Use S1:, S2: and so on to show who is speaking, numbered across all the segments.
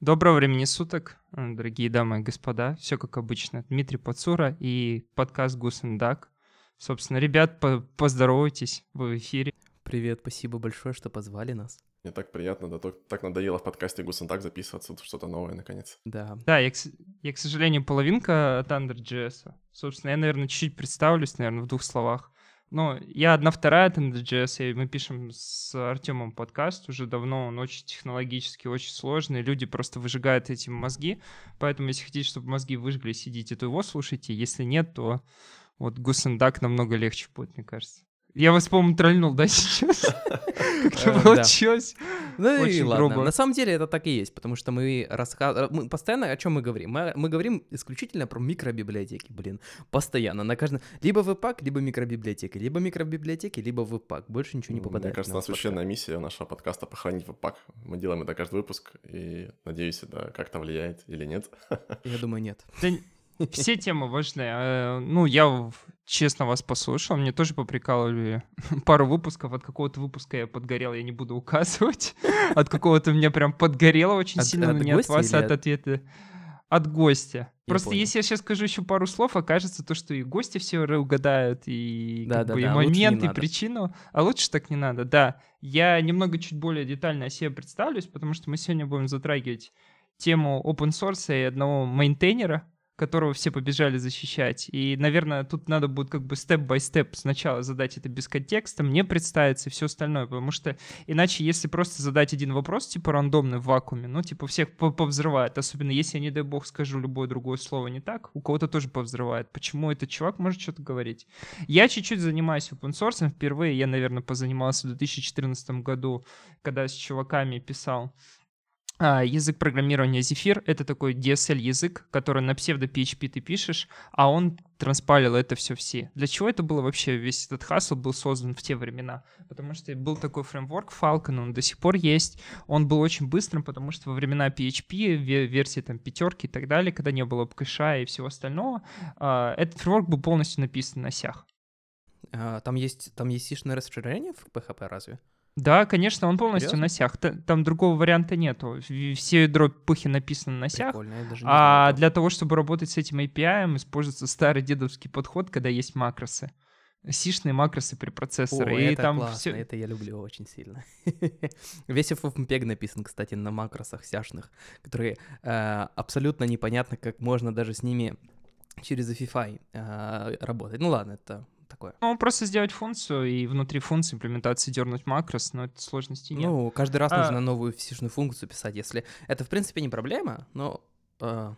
S1: Доброго времени суток, э, дорогие дамы и господа. Все как обычно. Дмитрий Пацура и подкаст Гусендак. Собственно, ребят, по поздоровайтесь, вы в эфире.
S2: Привет, спасибо большое, что позвали нас.
S3: Мне так приятно, да, так надоело в подкасте Гусентак записываться, что-то новое наконец.
S2: Да.
S1: Да, я, я, к сожалению, половинка от Under.js. Собственно, я, наверное, чуть-чуть представлюсь, наверное, в двух словах. Ну, я одна вторая от NDJS, и мы пишем с Артемом подкаст. Уже давно, он очень технологически, очень сложный, люди просто выжигают этим мозги, поэтому если хотите, чтобы мозги выжгли, сидите, то его слушайте, если нет, то вот Гусендак намного легче будет, мне кажется. Я вас, по-моему, тролльнул, да, сейчас? Как-то
S2: Э,
S1: получилось.
S2: Ну и
S1: Очень
S2: ладно. На самом деле это так и есть, потому что мы рассказываем... Мы постоянно о чем мы говорим? Мы, говорим исключительно про микробиблиотеки, блин. Постоянно. На каждом... Либо веб-пак, либо микробиблиотеки. Либо микробиблиотеки, либо веб-пак. Больше ничего не попадает.
S3: Мне кажется, священная миссия нашего подкаста похоронить веб-пак. Мы делаем это каждый выпуск, и надеюсь, это как-то влияет или нет.
S2: Я думаю, нет.
S1: Да все темы важны. Э, Ну, я честно вас послушал, мне тоже поприкалывали пару выпусков. От какого-то выпуска я подгорел, я не буду указывать. От какого-то меня прям подгорело очень
S2: От-
S1: сильно,
S2: от
S1: но не от вас, а от
S2: от-
S1: ответа. От гостя.
S2: Я
S1: Просто
S2: понял.
S1: если я сейчас скажу еще пару слов, окажется то, что и гости все угадают, и, как
S2: Да-да-да,
S1: бы, и
S2: лучше не
S1: момент, и
S2: надо.
S1: причину. А лучше так не надо, да. Я немного чуть более детально о себе представлюсь, потому что мы сегодня будем затрагивать тему open source и одного мейнтейнера, которого все побежали защищать. И, наверное, тут надо будет как бы степ-бай-степ сначала задать это без контекста, мне представиться и все остальное, потому что иначе, если просто задать один вопрос, типа рандомный в вакууме, ну, типа всех по- повзрывает, особенно если я, не дай бог, скажу любое другое слово не так, у кого-то тоже повзрывает. Почему этот чувак может что-то говорить? Я чуть-чуть занимаюсь open source, впервые я, наверное, позанимался в 2014 году, когда с чуваками писал язык программирования Zephyr — это такой DSL-язык, который на псевдо-PHP ты пишешь, а он транспалил это все в C. Для чего это было вообще? Весь этот хасл был создан в те времена. Потому что был такой фреймворк Falcon, он до сих пор есть. Он был очень быстрым, потому что во времена PHP, ве- версии там пятерки и так далее, когда не было кэша и всего остального, а, этот фреймворк был полностью написан на сях.
S2: А, там есть, там есть сишное расширение в PHP разве?
S1: Да, конечно, он полностью
S2: Серьезно?
S1: на сях. Там другого варианта нету. Все ядро пухи написано на сях. А для того, чтобы работать с этим API, используется старый дедовский подход, когда есть макросы. Сишные макросы при
S2: О,
S1: процессоре. и
S2: это
S1: там
S2: классно,
S1: все...
S2: это я люблю очень сильно. Весь FFmpeg написан, кстати, на макросах сяшных, которые э, абсолютно непонятно, как можно даже с ними через FFI э, работать. Ну ладно, это такое.
S1: Ну, просто сделать функцию и внутри функции имплементации дернуть макрос, но это сложности нет.
S2: Ну, каждый раз
S1: А-
S2: нужно новую сишную функцию писать, если... Это, в принципе, не проблема, но э,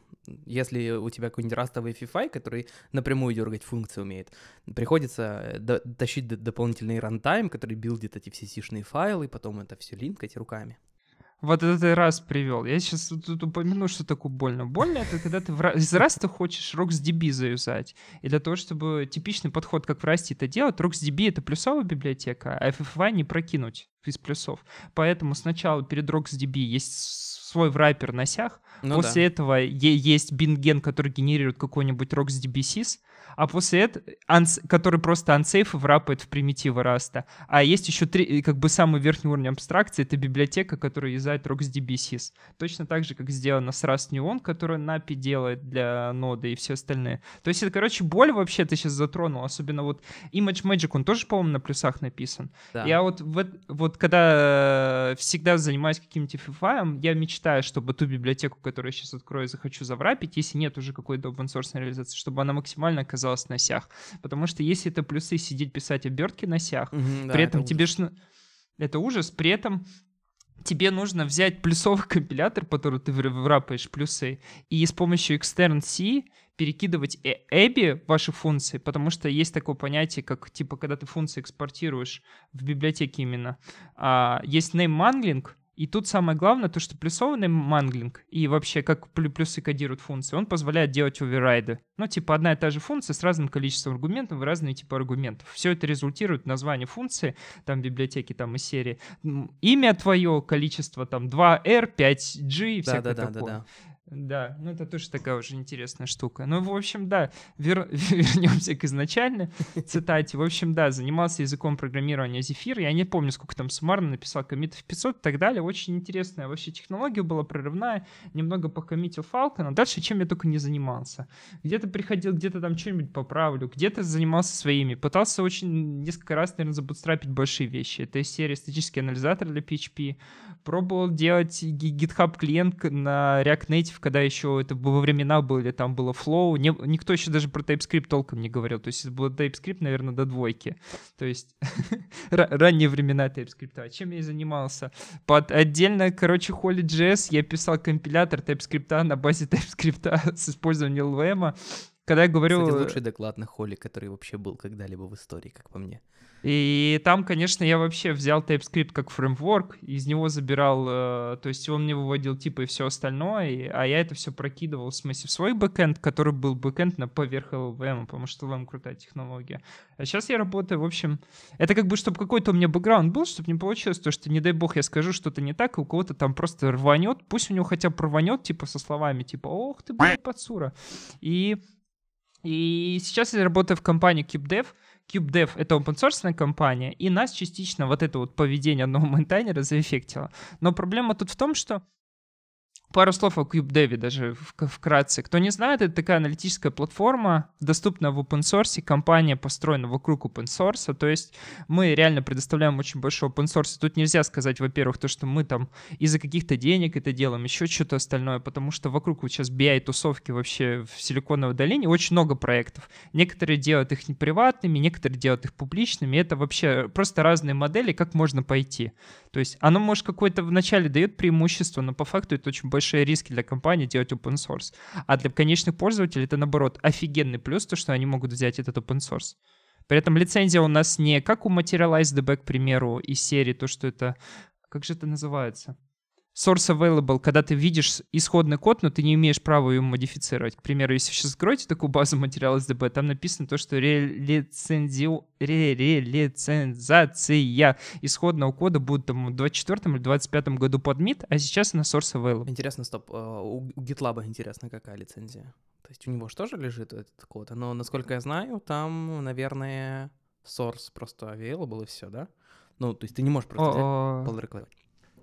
S2: если у тебя какой-нибудь растовый FFI, который напрямую дергать функции умеет, приходится э, до- тащить дополнительный рантайм, который билдит эти все сишные файлы, потом это все линкать руками.
S1: Вот это ты раз привел. Я сейчас тут упомяну, что такое больно. Больно это когда ты в из раз ты хочешь RocksDB заюзать. И для того, чтобы типичный подход, как в Расте это делать, RocksDB это плюсовая библиотека, а FFI не прокинуть из плюсов. Поэтому сначала перед есть с- свой враппер на сях,
S2: Ну
S1: после
S2: да.
S1: этого есть бинген, который генерирует какой-нибудь RocksDB sys, а после этого, анс- который просто unsafe врапает в примитивы раста. А есть еще три, как бы самый верхний уровень абстракции, это библиотека, которая юзает RocksDB sys. Точно так же, как сделано с Rust Neon, который NAPI делает для ноды и все остальные. То есть это, короче, боль вообще ты сейчас затронул, особенно вот Image Magic, он тоже, по-моему, на плюсах написан.
S2: Да.
S1: Я вот, в эт- вот когда всегда занимаюсь каким-то FFI, я мечтаю, чтобы ту библиотеку, которую я сейчас открою, захочу заврапить, если нет уже какой-то open source реализации, чтобы она максимально оказалась на сях. Потому что если это плюсы сидеть писать обертки на сях,
S2: да,
S1: при
S2: это
S1: этом тебе
S2: ужас.
S1: ж... Это ужас, при этом тебе нужно взять плюсовый компилятор, который ты вра- врапаешь плюсы, и с помощью extern C перекидывать эби ваши функции, потому что есть такое понятие, как типа, когда ты функции экспортируешь в библиотеке именно, а, есть name mangling, и тут самое главное, то, что name mangling и вообще как плю- плюсы кодируют функции, он позволяет делать оверрайды. Ну, типа одна и та же функция с разным количеством аргументов и разные типы аргументов. Все это результирует в названии функции, там библиотеки, там из серии. Имя твое, количество там 2R, 5G и всякое
S2: Да-да-да-да-да.
S1: такое. Да, ну это тоже такая уже интересная штука. Ну, в общем, да, вер... вернемся к изначальной цитате. В общем, да, занимался языком программирования Zephyr. Я не помню, сколько там суммарно написал комитов 500 и так далее. Очень интересная вообще технология была прорывная. Немного покоммитил Falcon, а дальше чем я только не занимался. Где-то приходил, где-то там что-нибудь поправлю, где-то занимался своими. Пытался очень несколько раз, наверное, забутстрапить большие вещи. Это из серии статический анализатор для PHP. Пробовал делать GitHub клиент на React Native когда еще это во времена были, там было Flow, не, никто еще даже про TypeScript толком не говорил, то есть это был TypeScript, наверное, до двойки, то есть ранние времена TypeScript. А чем я и занимался? Под отдельно, короче, Holy.js я писал компилятор TypeScript на базе TypeScript с использованием LVM, когда я говорю...
S2: Кстати, лучший доклад на Холли, который вообще был когда-либо в истории, как по мне.
S1: И там, конечно, я вообще взял TypeScript как фреймворк, из него забирал, э, то есть он мне выводил типы и все остальное, а я это все прокидывал, в смысле, в свой бэкэнд, который был бэкэнд на поверх LLVM, потому что LLVM крутая технология. А сейчас я работаю, в общем, это как бы, чтобы какой-то у меня бэкграунд был, чтобы не получилось то, что, не дай бог, я скажу что-то не так, и у кого-то там просто рванет, пусть у него хотя бы рванет, типа, со словами, типа, ох ты, блядь, Пацура. И, и сейчас я работаю в компании CubeDev, CubeDev — это open source компания, и нас частично вот это вот поведение одного мейнтайнера заэффектило. Но проблема тут в том, что Пару слов о CubeDev даже вкратце. Кто не знает, это такая аналитическая платформа, доступная в open source, компания построена вокруг open source, то есть мы реально предоставляем очень большой open source. Тут нельзя сказать, во-первых, то, что мы там из-за каких-то денег это делаем, еще что-то остальное, потому что вокруг вот сейчас BI-тусовки вообще в Силиконовой долине очень много проектов. Некоторые делают их приватными, некоторые делают их публичными, это вообще просто разные модели, как можно пойти. То есть оно, может, какое-то вначале дает преимущество, но по факту это очень большие риски для компании делать open source. А для конечных пользователей это, наоборот, офигенный плюс, то, что они могут взять этот open source. При этом лицензия у нас не как у MaterializeDB, к примеру, из серии, то, что это... Как же это называется? Source available, когда ты видишь исходный код, но ты не имеешь права его модифицировать. К примеру, если сейчас откроете такую базу материала SDB, там написано то, что релицензио... релицензация исходного кода будет там в 24 или 25 году подмит, а сейчас на source available.
S2: Интересно, стоп, а, у GitLab интересно, какая лицензия? То есть у него же тоже лежит этот код, но, насколько я знаю, там, наверное, source просто available и все, да? Ну, то есть ты не можешь просто взять, pull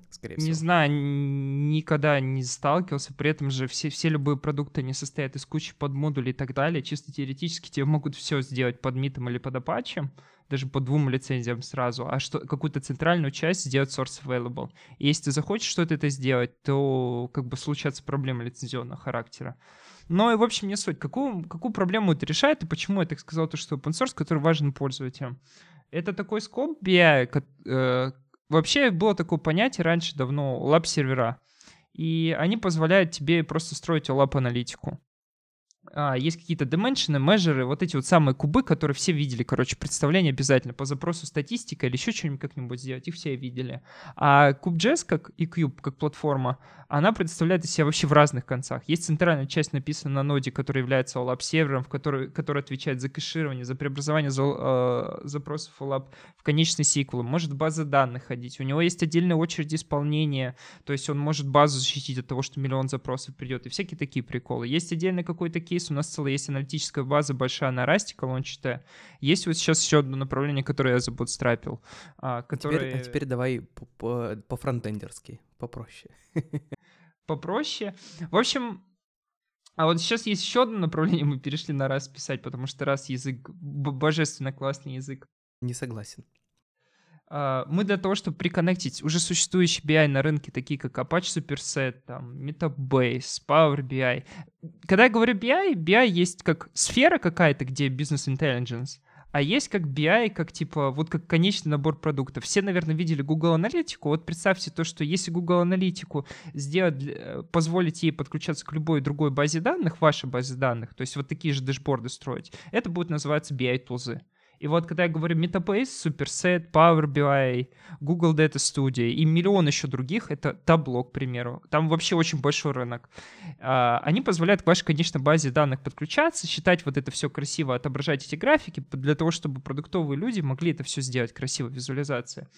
S1: скорее всего. Не знаю, никогда не сталкивался. При этом же все, все любые продукты не состоят из кучи подмодулей и так далее. Чисто теоретически тебе могут все сделать под митом или под апачем, даже по двум лицензиям сразу, а что какую-то центральную часть сделать source available. И если ты захочешь что-то это сделать, то как бы случатся проблемы лицензионного характера. Но и в общем не суть. Какую, какую проблему это решает и почему я так сказал, то, что open source, который важен пользователям? Это такой scope BI, Вообще было такое понятие раньше давно OLAP-сервера. И они позволяют тебе просто строить OLAP-аналитику а, есть какие-то dimension, measure, вот эти вот самые кубы, которые все видели, короче, представление обязательно по запросу статистика или еще что-нибудь как-нибудь сделать, их все видели. А CubeJS, как и Cube, как платформа, она представляет из себя вообще в разных концах. Есть центральная часть написана на ноде, которая является OLAP сервером, в который, который отвечает за кэширование, за преобразование за, э, запросов OLAP в конечный сиквел, может базы данных ходить, у него есть отдельная очередь исполнения, то есть он может базу защитить от того, что миллион запросов придет, и всякие такие приколы. Есть отдельный какой-то кейс, кейс, у нас целая есть аналитическая база большая на расте колончатая. Есть вот сейчас еще одно направление, которое я забудстрапил. А, которое...
S2: а, теперь, а теперь давай по-фронтендерски, попроще.
S1: Попроще. В общем, а вот сейчас есть еще одно направление, мы перешли на раз писать, потому что раз язык, божественно классный язык.
S2: Не согласен.
S1: А, мы для того, чтобы приконнектить уже существующие BI на рынке, такие как Apache Superset, там, Metabase, Power BI. Когда я говорю BI, BI есть как сфера какая-то, где бизнес intelligence, а есть как BI, как типа, вот как конечный набор продуктов. Все, наверное, видели Google Аналитику. Вот представьте то, что если Google Аналитику сделать, э, позволить ей подключаться к любой другой базе данных, вашей базе данных, то есть вот такие же дэшборды строить, это будет называться BI-тулзы. И вот когда я говорю Metabase, Superset, Power BI, Google Data Studio и миллион еще других, это Tableau, к примеру, там вообще очень большой рынок, а, они позволяют к вашей, конечно, базе данных подключаться, считать вот это все красиво, отображать эти графики для того, чтобы продуктовые люди могли это все сделать, красиво, визуализация.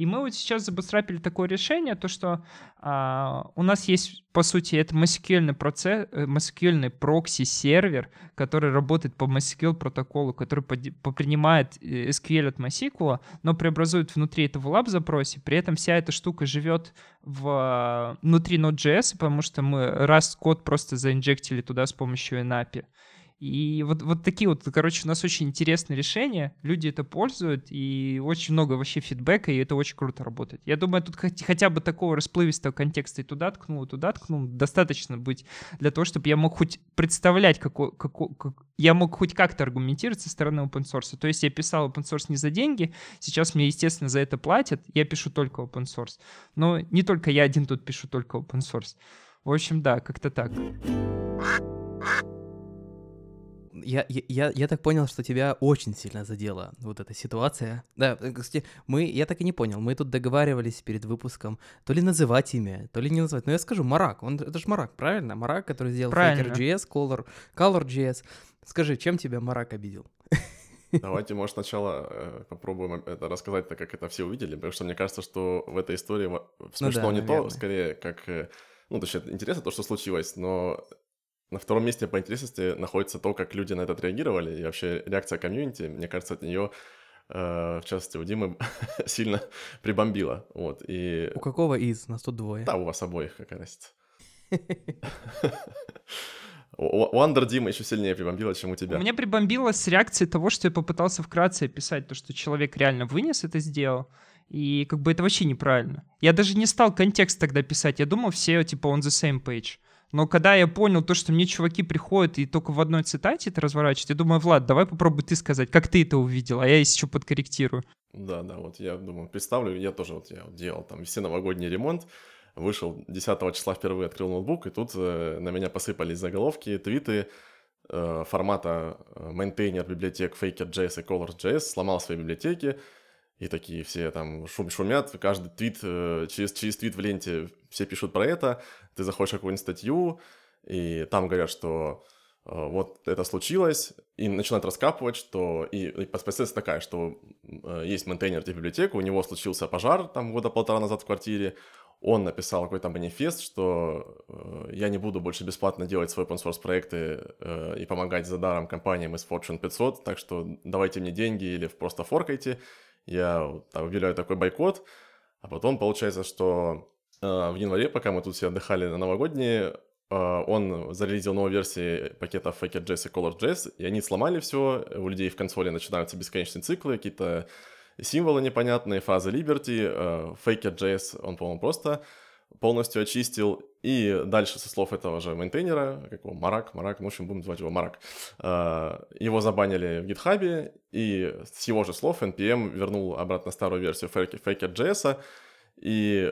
S1: И мы вот сейчас забутстрапили такое решение, то что а, у нас есть, по сути, это MySQL процесс, э, MySQL прокси-сервер, который работает по MySQL протоколу, который принимает э, SQL от MySQL, но преобразует внутри этого OLAP-запросе, при этом вся эта штука живет в, внутри Node.js, потому что мы раз код просто заинжектили туда с помощью NAPI. И вот, вот такие вот, короче, у нас очень интересные решения, люди это пользуют, и очень много вообще фидбэка, и это очень круто работает. Я думаю, тут хотя бы такого расплывистого контекста и туда ткнул, и туда ткнул, достаточно быть для того, чтобы я мог хоть представлять, какой, какой, как, я мог хоть как-то аргументировать со стороны open source. То есть я писал open source не за деньги, сейчас мне, естественно, за это платят, я пишу только open source. Но не только я один тут пишу только open source. В общем, да, как-то так
S2: я, я, я так понял, что тебя очень сильно задела вот эта ситуация. Да, э, кстати, мы, я так и не понял, мы тут договаривались перед выпуском, то ли называть имя, то ли не называть. Но я скажу, Марак, он, это же Марак, правильно? Марак, который сделал Faker.js, Color, Color.js. Скажи, чем тебя Марак обидел?
S3: Давайте, может, сначала э, попробуем это рассказать, так как это все увидели, потому что мне кажется, что в этой истории смешно ну да, не наверное. то, скорее, как... Э, ну, то есть интересно то, что случилось, но на втором месте по интересности находится то, как люди на это отреагировали, и вообще реакция комьюнити, мне кажется, от нее э, в частности, у Димы сильно прибомбила. Вот, и...
S2: У какого из? Нас тут двое.
S3: Да, у вас обоих, какая разница. У Андер Дима еще сильнее прибомбило, чем у тебя.
S1: У меня прибомбило с реакцией того, что я попытался вкратце описать то, что человек реально вынес это сделал. И как бы это вообще неправильно. Я даже не стал контекст тогда писать. Я думал, все типа on the same page. Но когда я понял то, что мне чуваки приходят и только в одной цитате это разворачивают, я думаю, Влад, давай попробуй ты сказать, как ты это увидел, а я еще подкорректирую.
S3: Да, да, вот я думаю, представлю, я тоже вот я делал там все новогодний ремонт, вышел 10 числа впервые, открыл ноутбук, и тут э, на меня посыпались заголовки, твиты э, формата э, maintainer библиотек Faker.js и Colors.js сломал свои библиотеки, и такие все там шум, шумят, каждый твит, э, через, через твит в ленте все пишут про это, ты заходишь в какую-нибудь статью, и там говорят, что э, вот это случилось, и начинают раскапывать, что... И, и последствия такая, что э, есть maintainer этой библиотеки, у него случился пожар там года полтора назад в квартире, он написал какой-то манифест, что э, я не буду больше бесплатно делать свои open source проекты э, и помогать за даром компаниям из Fortune 500, так что давайте мне деньги или просто форкайте. Я там, объявляю такой бойкот, а потом получается, что в январе, пока мы тут все отдыхали на новогодние, э, он зарелизил новую версию пакета Faker.js и Color.js, и они сломали все, у людей в консоли начинаются бесконечные циклы, какие-то символы непонятные, фазы Liberty, э, Faker.js, он, по-моему, просто полностью очистил. И дальше со слов этого же мейнтейнера, как его, Марак, Марак, ну, в общем, будем звать его Марак, э, его забанили в гитхабе, и с его же слов NPM вернул обратно старую версию Faker.js, и,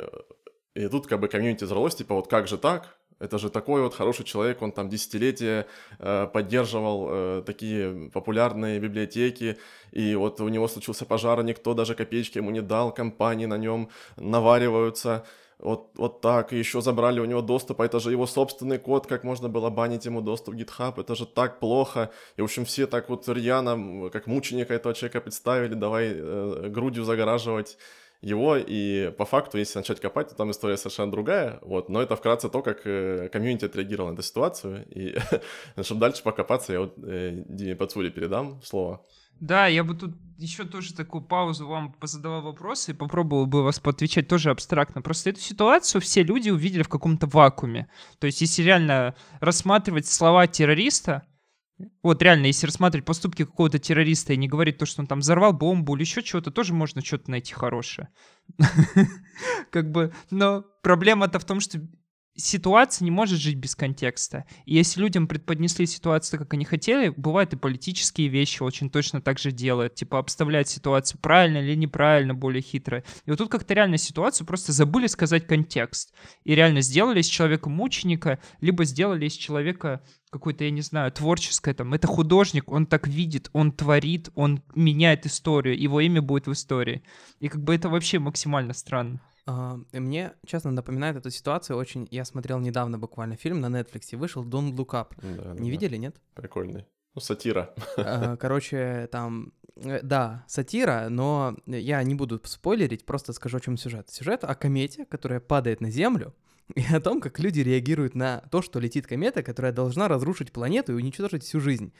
S3: и тут как бы комьюнити взорвалось, типа, вот как же так? Это же такой вот хороший человек, он там десятилетия э, поддерживал э, такие популярные библиотеки, и вот у него случился пожар, никто даже копеечки ему не дал, компании на нем навариваются, вот, вот так, и еще забрали у него доступ, а это же его собственный код, как можно было банить ему доступ в GitHub, это же так плохо. И, в общем, все так вот рьяно, как мученика этого человека представили, давай э, грудью загораживать его, и по факту, если начать копать, то там история совершенно другая, вот, но это вкратце то, как э, комьюнити отреагировал на эту ситуацию, и чтобы дальше покопаться, я вот э, Диме Пацули передам слово.
S1: Да, я бы тут еще тоже такую паузу вам позадавал вопросы и попробовал бы вас поотвечать тоже абстрактно. Просто эту ситуацию все люди увидели в каком-то вакууме. То есть если реально рассматривать слова террориста, вот реально, если рассматривать поступки какого-то террориста и не говорить то, что он там взорвал бомбу или еще чего-то, тоже можно что-то найти хорошее. Как бы, но проблема-то в том, что ситуация не может жить без контекста. И если людям предподнесли ситуацию, как они хотели, бывают и политические вещи очень точно так же делают. Типа обставлять ситуацию правильно или неправильно, более хитро. И вот тут как-то реально ситуацию просто забыли сказать контекст. И реально сделали из человека мученика, либо сделали из человека какое-то, я не знаю, творческое там. Это художник, он так видит, он творит, он меняет историю, его имя будет в истории. И как бы это вообще максимально странно.
S2: Uh, мне, честно, напоминает эту ситуацию очень... Я смотрел недавно буквально фильм на Netflix, вышел Don't Look Up. Да, Не да, видели, нет?
S3: Прикольный. Ну, сатира.
S2: Uh, короче, там Э, Да, сатира, но я не буду спойлерить, просто скажу, о чем сюжет. Сюжет о комете, которая падает на Землю, и о том, как люди реагируют на то, что летит комета, которая должна разрушить планету и уничтожить всю жизнь.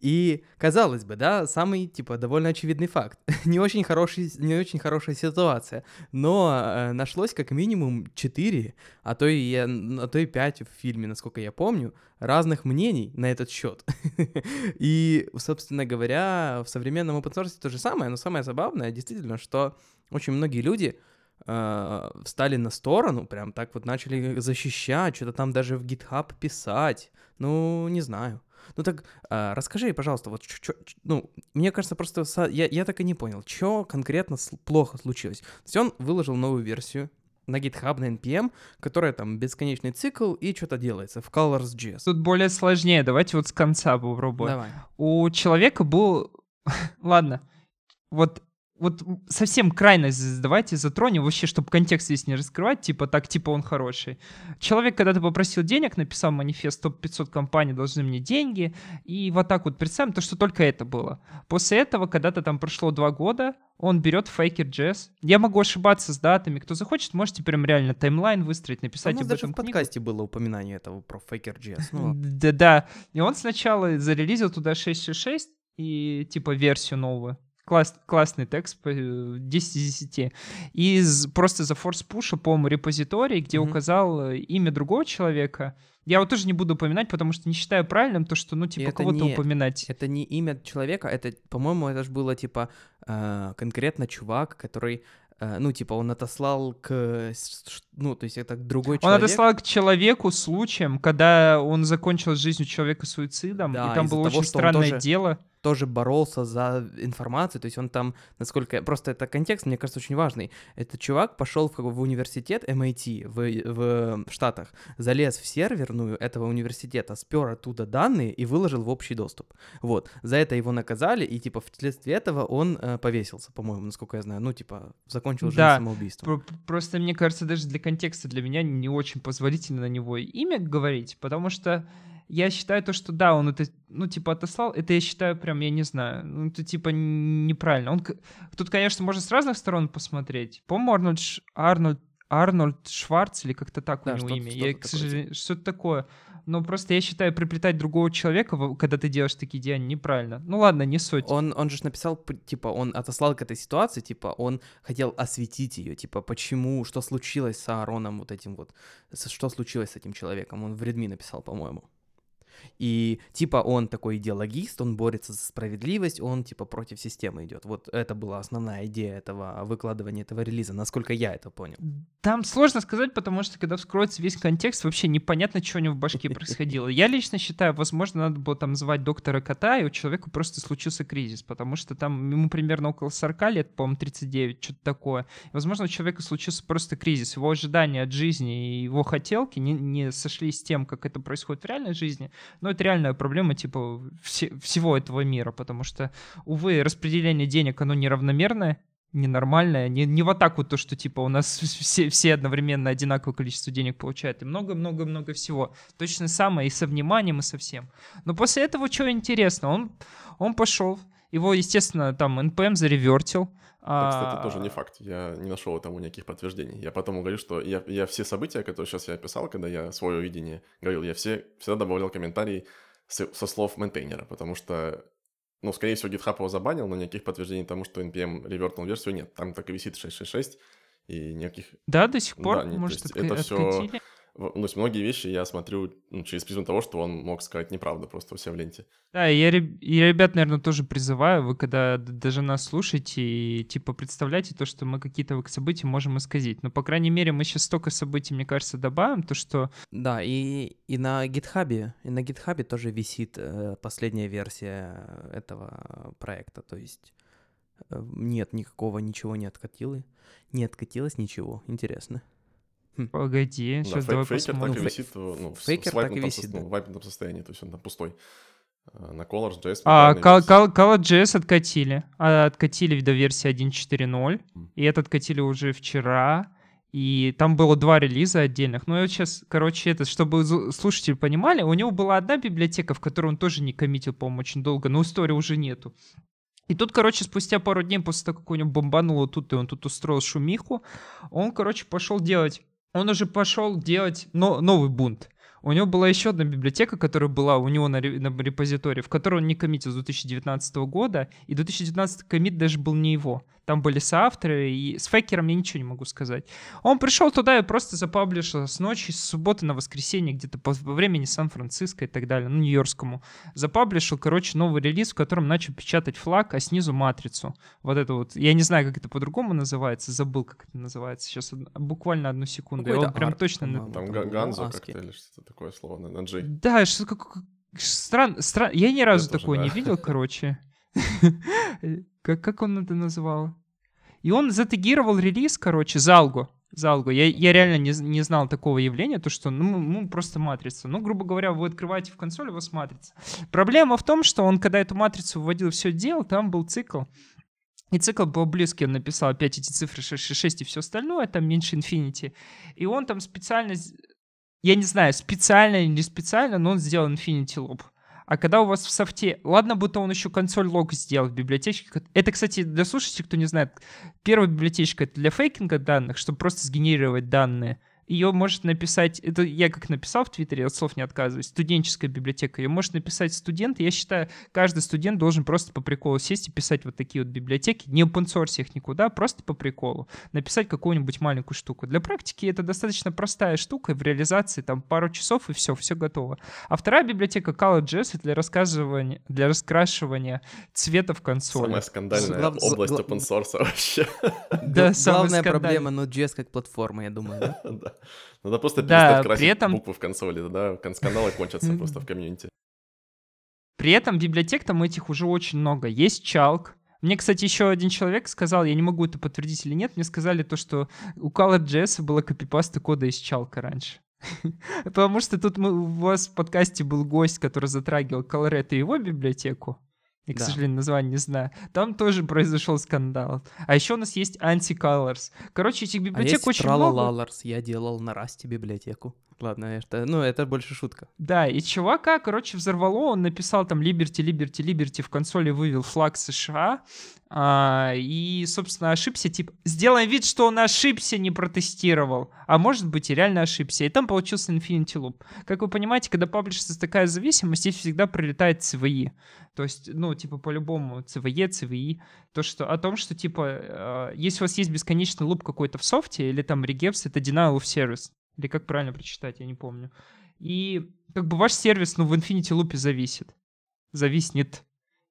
S2: И, казалось бы, да, самый, типа, довольно очевидный факт. не, очень хороший, не очень хорошая ситуация, но э, нашлось как минимум 4, а то, и, э, а то и 5 в фильме, насколько я помню, разных мнений на этот счет. и, собственно говоря, в современном open source то же самое, но самое забавное действительно, что очень многие люди э, встали на сторону, прям так вот начали защищать, что-то там даже в GitHub писать. Ну, не знаю. Ну так э, расскажи, пожалуйста, вот чё- чё- ну, мне кажется, просто са- я, я так и не понял, что конкретно с- плохо случилось. То есть он выложил новую версию на GitHub, на NPM, которая там бесконечный цикл и что-то делается в Colors.js.
S1: Тут более сложнее, давайте вот с конца попробуем.
S2: Давай.
S1: У человека был... Ладно, вот вот совсем крайность давайте затронем, вообще, чтобы контекст здесь не раскрывать, типа так, типа он хороший. Человек когда-то попросил денег, написал манифест, топ-500 компаний должны мне деньги, и вот так вот представим, то, что только это было. После этого, когда-то там прошло два года, он берет Faker.js. Я могу ошибаться с датами, кто захочет, можете прям реально таймлайн выстроить, написать об
S2: даже
S1: этом
S2: в
S1: книгу.
S2: подкасте было упоминание этого про Faker.js. Ну, ладно.
S1: Да-да. И он сначала зарелизил туда 6.6.6 и типа версию новую. Класс, классный текст, по, э, 10 из 10. И просто за форс пуша, по-моему, репозиторий, где
S2: Мгм.
S1: указал э, имя другого человека. Я вот тоже не буду упоминать, потому что не считаю правильным то, что, ну, типа, кого-то упоминать.
S2: Это не имя человека, это, по-моему, это же было типа э, конкретно чувак, который, э, ну, типа, он отослал к, ну, то есть это другой
S1: Он
S2: человек.
S1: отослал к человеку случаем, когда он закончил жизнь у человека суицидом,
S2: Да,
S1: и там было
S2: того,
S1: очень
S2: он
S1: странное
S2: тоже-
S1: дело.
S2: Тоже боролся за информацию, то есть он там, насколько... Просто это контекст, мне кажется, очень важный. Этот чувак пошел в, в университет MIT в, в Штатах, залез в серверную этого университета, спер оттуда данные и выложил в общий доступ. Вот. За это его наказали, и, типа, вследствие этого он э, повесился, по-моему, насколько я знаю. Ну, типа, закончил жизнь
S1: Да.
S2: самоубийством.
S1: Про- Просто мне кажется, даже для контекста для меня не очень позволительно на него имя говорить, потому что я считаю то, что да, он это, ну, типа, отослал, это я считаю прям, я не знаю, ну, это, типа, неправильно. Он, тут, конечно, можно с разных сторон посмотреть. По-моему, Арнольд, Ш- Арнольд, Арнольд Шварц или как-то так
S2: Да,
S1: у него
S2: что-то-
S1: имя.
S2: что-то
S1: Я, к
S2: такое,
S1: сожалению, что-то такое. Но просто я считаю, приплетать другого человека, когда ты делаешь такие деяния, неправильно. Ну, ладно, не суть.
S2: Он, он же написал, типа, он отослал к этой ситуации, типа, он хотел осветить ее, типа, почему, что случилось с Аароном вот этим вот, что случилось с этим человеком, он в Редми написал, по-моему. И, типа, он такой идеологист, он борется за справедливость, он, типа, против системы идет. Вот это была основная идея этого выкладывания этого релиза, насколько я это понял.
S1: Там сложно сказать, потому что когда вскроется весь контекст, вообще непонятно, что у него в башке происходило. Я лично считаю, возможно, надо было там звать доктора кота, и у человека просто случился кризис, потому что там ему примерно около 40 лет, по-моему, 39, что-то такое. Возможно, у человека случился просто кризис. Его ожидания от жизни и его хотелки не, не сошлись с тем, как это происходит в реальной жизни. Но это реальная проблема, типа, все- всего этого мира, потому что, увы, распределение денег, оно неравномерное, ненормальное, не, не так вот то, что типа у нас все, все одновременно одинаковое количество денег получают, и много-много-много всего. Точно самое и со вниманием, и со всем. Но после этого что интересно, он, он пошел, его, естественно, там NPM заревертил.
S3: Это, кстати,
S1: а,
S3: тоже не факт. Я не нашел этому никаких подтверждений. Я потом говорю, что я, я все события, которые сейчас я описал, когда я свое видение говорил, я все всегда добавлял комментарий с- со слов мейнтейнера, потому что, ну, скорее всего, GitHub его забанил, но никаких подтверждений тому, что NPM ревертнул версию, нет. Там так и висит 6.6.6, и никаких...
S1: Да, до сих пор,
S3: Да, то
S1: может,
S3: это всё-
S1: откатили.
S3: Ну, то есть многие вещи я смотрю ну, через призму того, что он мог сказать неправду просто у себя в ленте.
S1: Да, я, и ребят, наверное, тоже призываю, вы когда даже нас слушаете, и, типа, представляете то, что мы какие-то события можем исказить. Но, по крайней мере, мы сейчас столько событий, мне кажется, добавим, то, что
S2: Да, и, и на гитхабе, и на гитхабе тоже висит э, последняя версия этого проекта, то есть э, нет никакого, ничего не откатило, не откатилось ничего, интересно.
S1: Погоди,
S3: Да,
S1: сейчас
S3: фей-
S1: давай
S3: фейкер так и
S1: посмотрим.
S3: висит ну,
S2: Фейкер
S3: в
S2: так и висит,
S3: сос-
S2: да.
S3: ну, в вайпнутом состоянии, то есть он там пустой. А На Colors.js...
S1: А, Call.js откатили. А, откатили до версии 1.4.0.
S3: М.
S1: И это откатили уже вчера. И там было два релиза отдельных. Ну, я вот сейчас, короче, это, чтобы слушатели понимали, у него была одна библиотека, в которой он тоже не коммитил, по-моему, очень долго, но истории уже нету. И тут, короче, спустя пару дней после того, как у него бомбануло тут, и он тут устроил шумиху, он, короче, пошел делать... Он уже пошел делать но, новый бунт. У него была еще одна библиотека, которая была у него на, на репозитории, в которой он не коммитил с 2019 года, и 2019 коммит даже был не его. Там были соавторы, и с фейкером я ничего не могу сказать. Он пришел туда и просто запаблишил с ночи, с субботы на воскресенье, где-то по времени Сан-Франциско и так далее, ну, нью-йоркскому. Запаблишил, короче, новый релиз, в котором начал печатать флаг, а снизу матрицу. Вот это вот. Я не знаю, как это по-другому называется, забыл, как это называется. Сейчас буквально одну секунду. Я вот прям
S2: арт,
S1: точно...
S3: Там Ганзо как-то или что-то такое слово на, на G.
S1: Да, что как странно, стран... я ни разу я такое тоже, да. не видел, короче. как, как он это называл? И он затегировал релиз, короче, Залгу. Залгу. Я, я реально не, не знал такого явления, то что, ну, ну, просто матрица. Ну, грубо говоря, вы открываете в консоли, у вас матрица. Проблема в том, что он, когда эту матрицу вводил, все делал, там был цикл. И цикл был близкий, он написал опять эти цифры 6, 6 и все остальное, там меньше Infinity. И он там специально я не знаю, специально или не специально, но он сделал Infinity Loop. А когда у вас в софте... Ладно, будто он еще консоль лог сделал в библиотечке. Это, кстати, для слушателей, кто не знает, первая библиотечка — это для фейкинга данных, чтобы просто сгенерировать данные — ее может написать, это я как написал в Твиттере, от слов не отказываюсь, студенческая библиотека, ее может написать студент, я считаю, каждый студент должен просто по приколу сесть и писать вот такие вот библиотеки, не open source их никуда, просто по приколу, написать какую-нибудь маленькую штуку. Для практики это достаточно простая штука, в реализации там пару часов и все, все готово. А вторая библиотека ColorJS для рассказывания, для раскрашивания цвета в консоли.
S3: Самая скандальная Глав... область open source вообще.
S2: Да, Главная проблема Node.js как платформа, я думаю, да?
S3: Надо просто перестать да, красить этом... буквы в консоли, тогда скандалы кончатся просто в комьюнити.
S1: При этом библиотек там этих уже очень много. Есть Чалк. Мне, кстати, еще один человек сказал, я не могу это подтвердить или нет, мне сказали то, что у ColorJS было копипаста кода из Чалка раньше. Потому что тут мы, у вас в подкасте был гость, который затрагивал Coloret и его библиотеку. Я, к да. сожалению, название не знаю. Там тоже произошел скандал. А еще у нас есть Anti-Colors. Короче, этих библиотек а есть очень много.
S2: Я делал на Расте библиотеку. Ладно, это, ну, это больше шутка.
S1: Да, и чувака, короче, взорвало, он написал там Liberty, Liberty, Liberty, в консоли вывел флаг США, а, и, собственно, ошибся, типа, сделаем вид, что он ошибся, не протестировал, а может быть и реально ошибся, и там получился Infinity Loop. Как вы понимаете, когда паблишится такая зависимость, здесь всегда прилетает CVE, то есть, ну, типа, по-любому CVE, CVE, то, что, о том, что, типа, э, если у вас есть бесконечный луп какой-то в софте, или там regex, это denial of service, или как правильно прочитать, я не помню. И как бы ваш сервис, ну, в Infinity Loop зависит. Зависнет.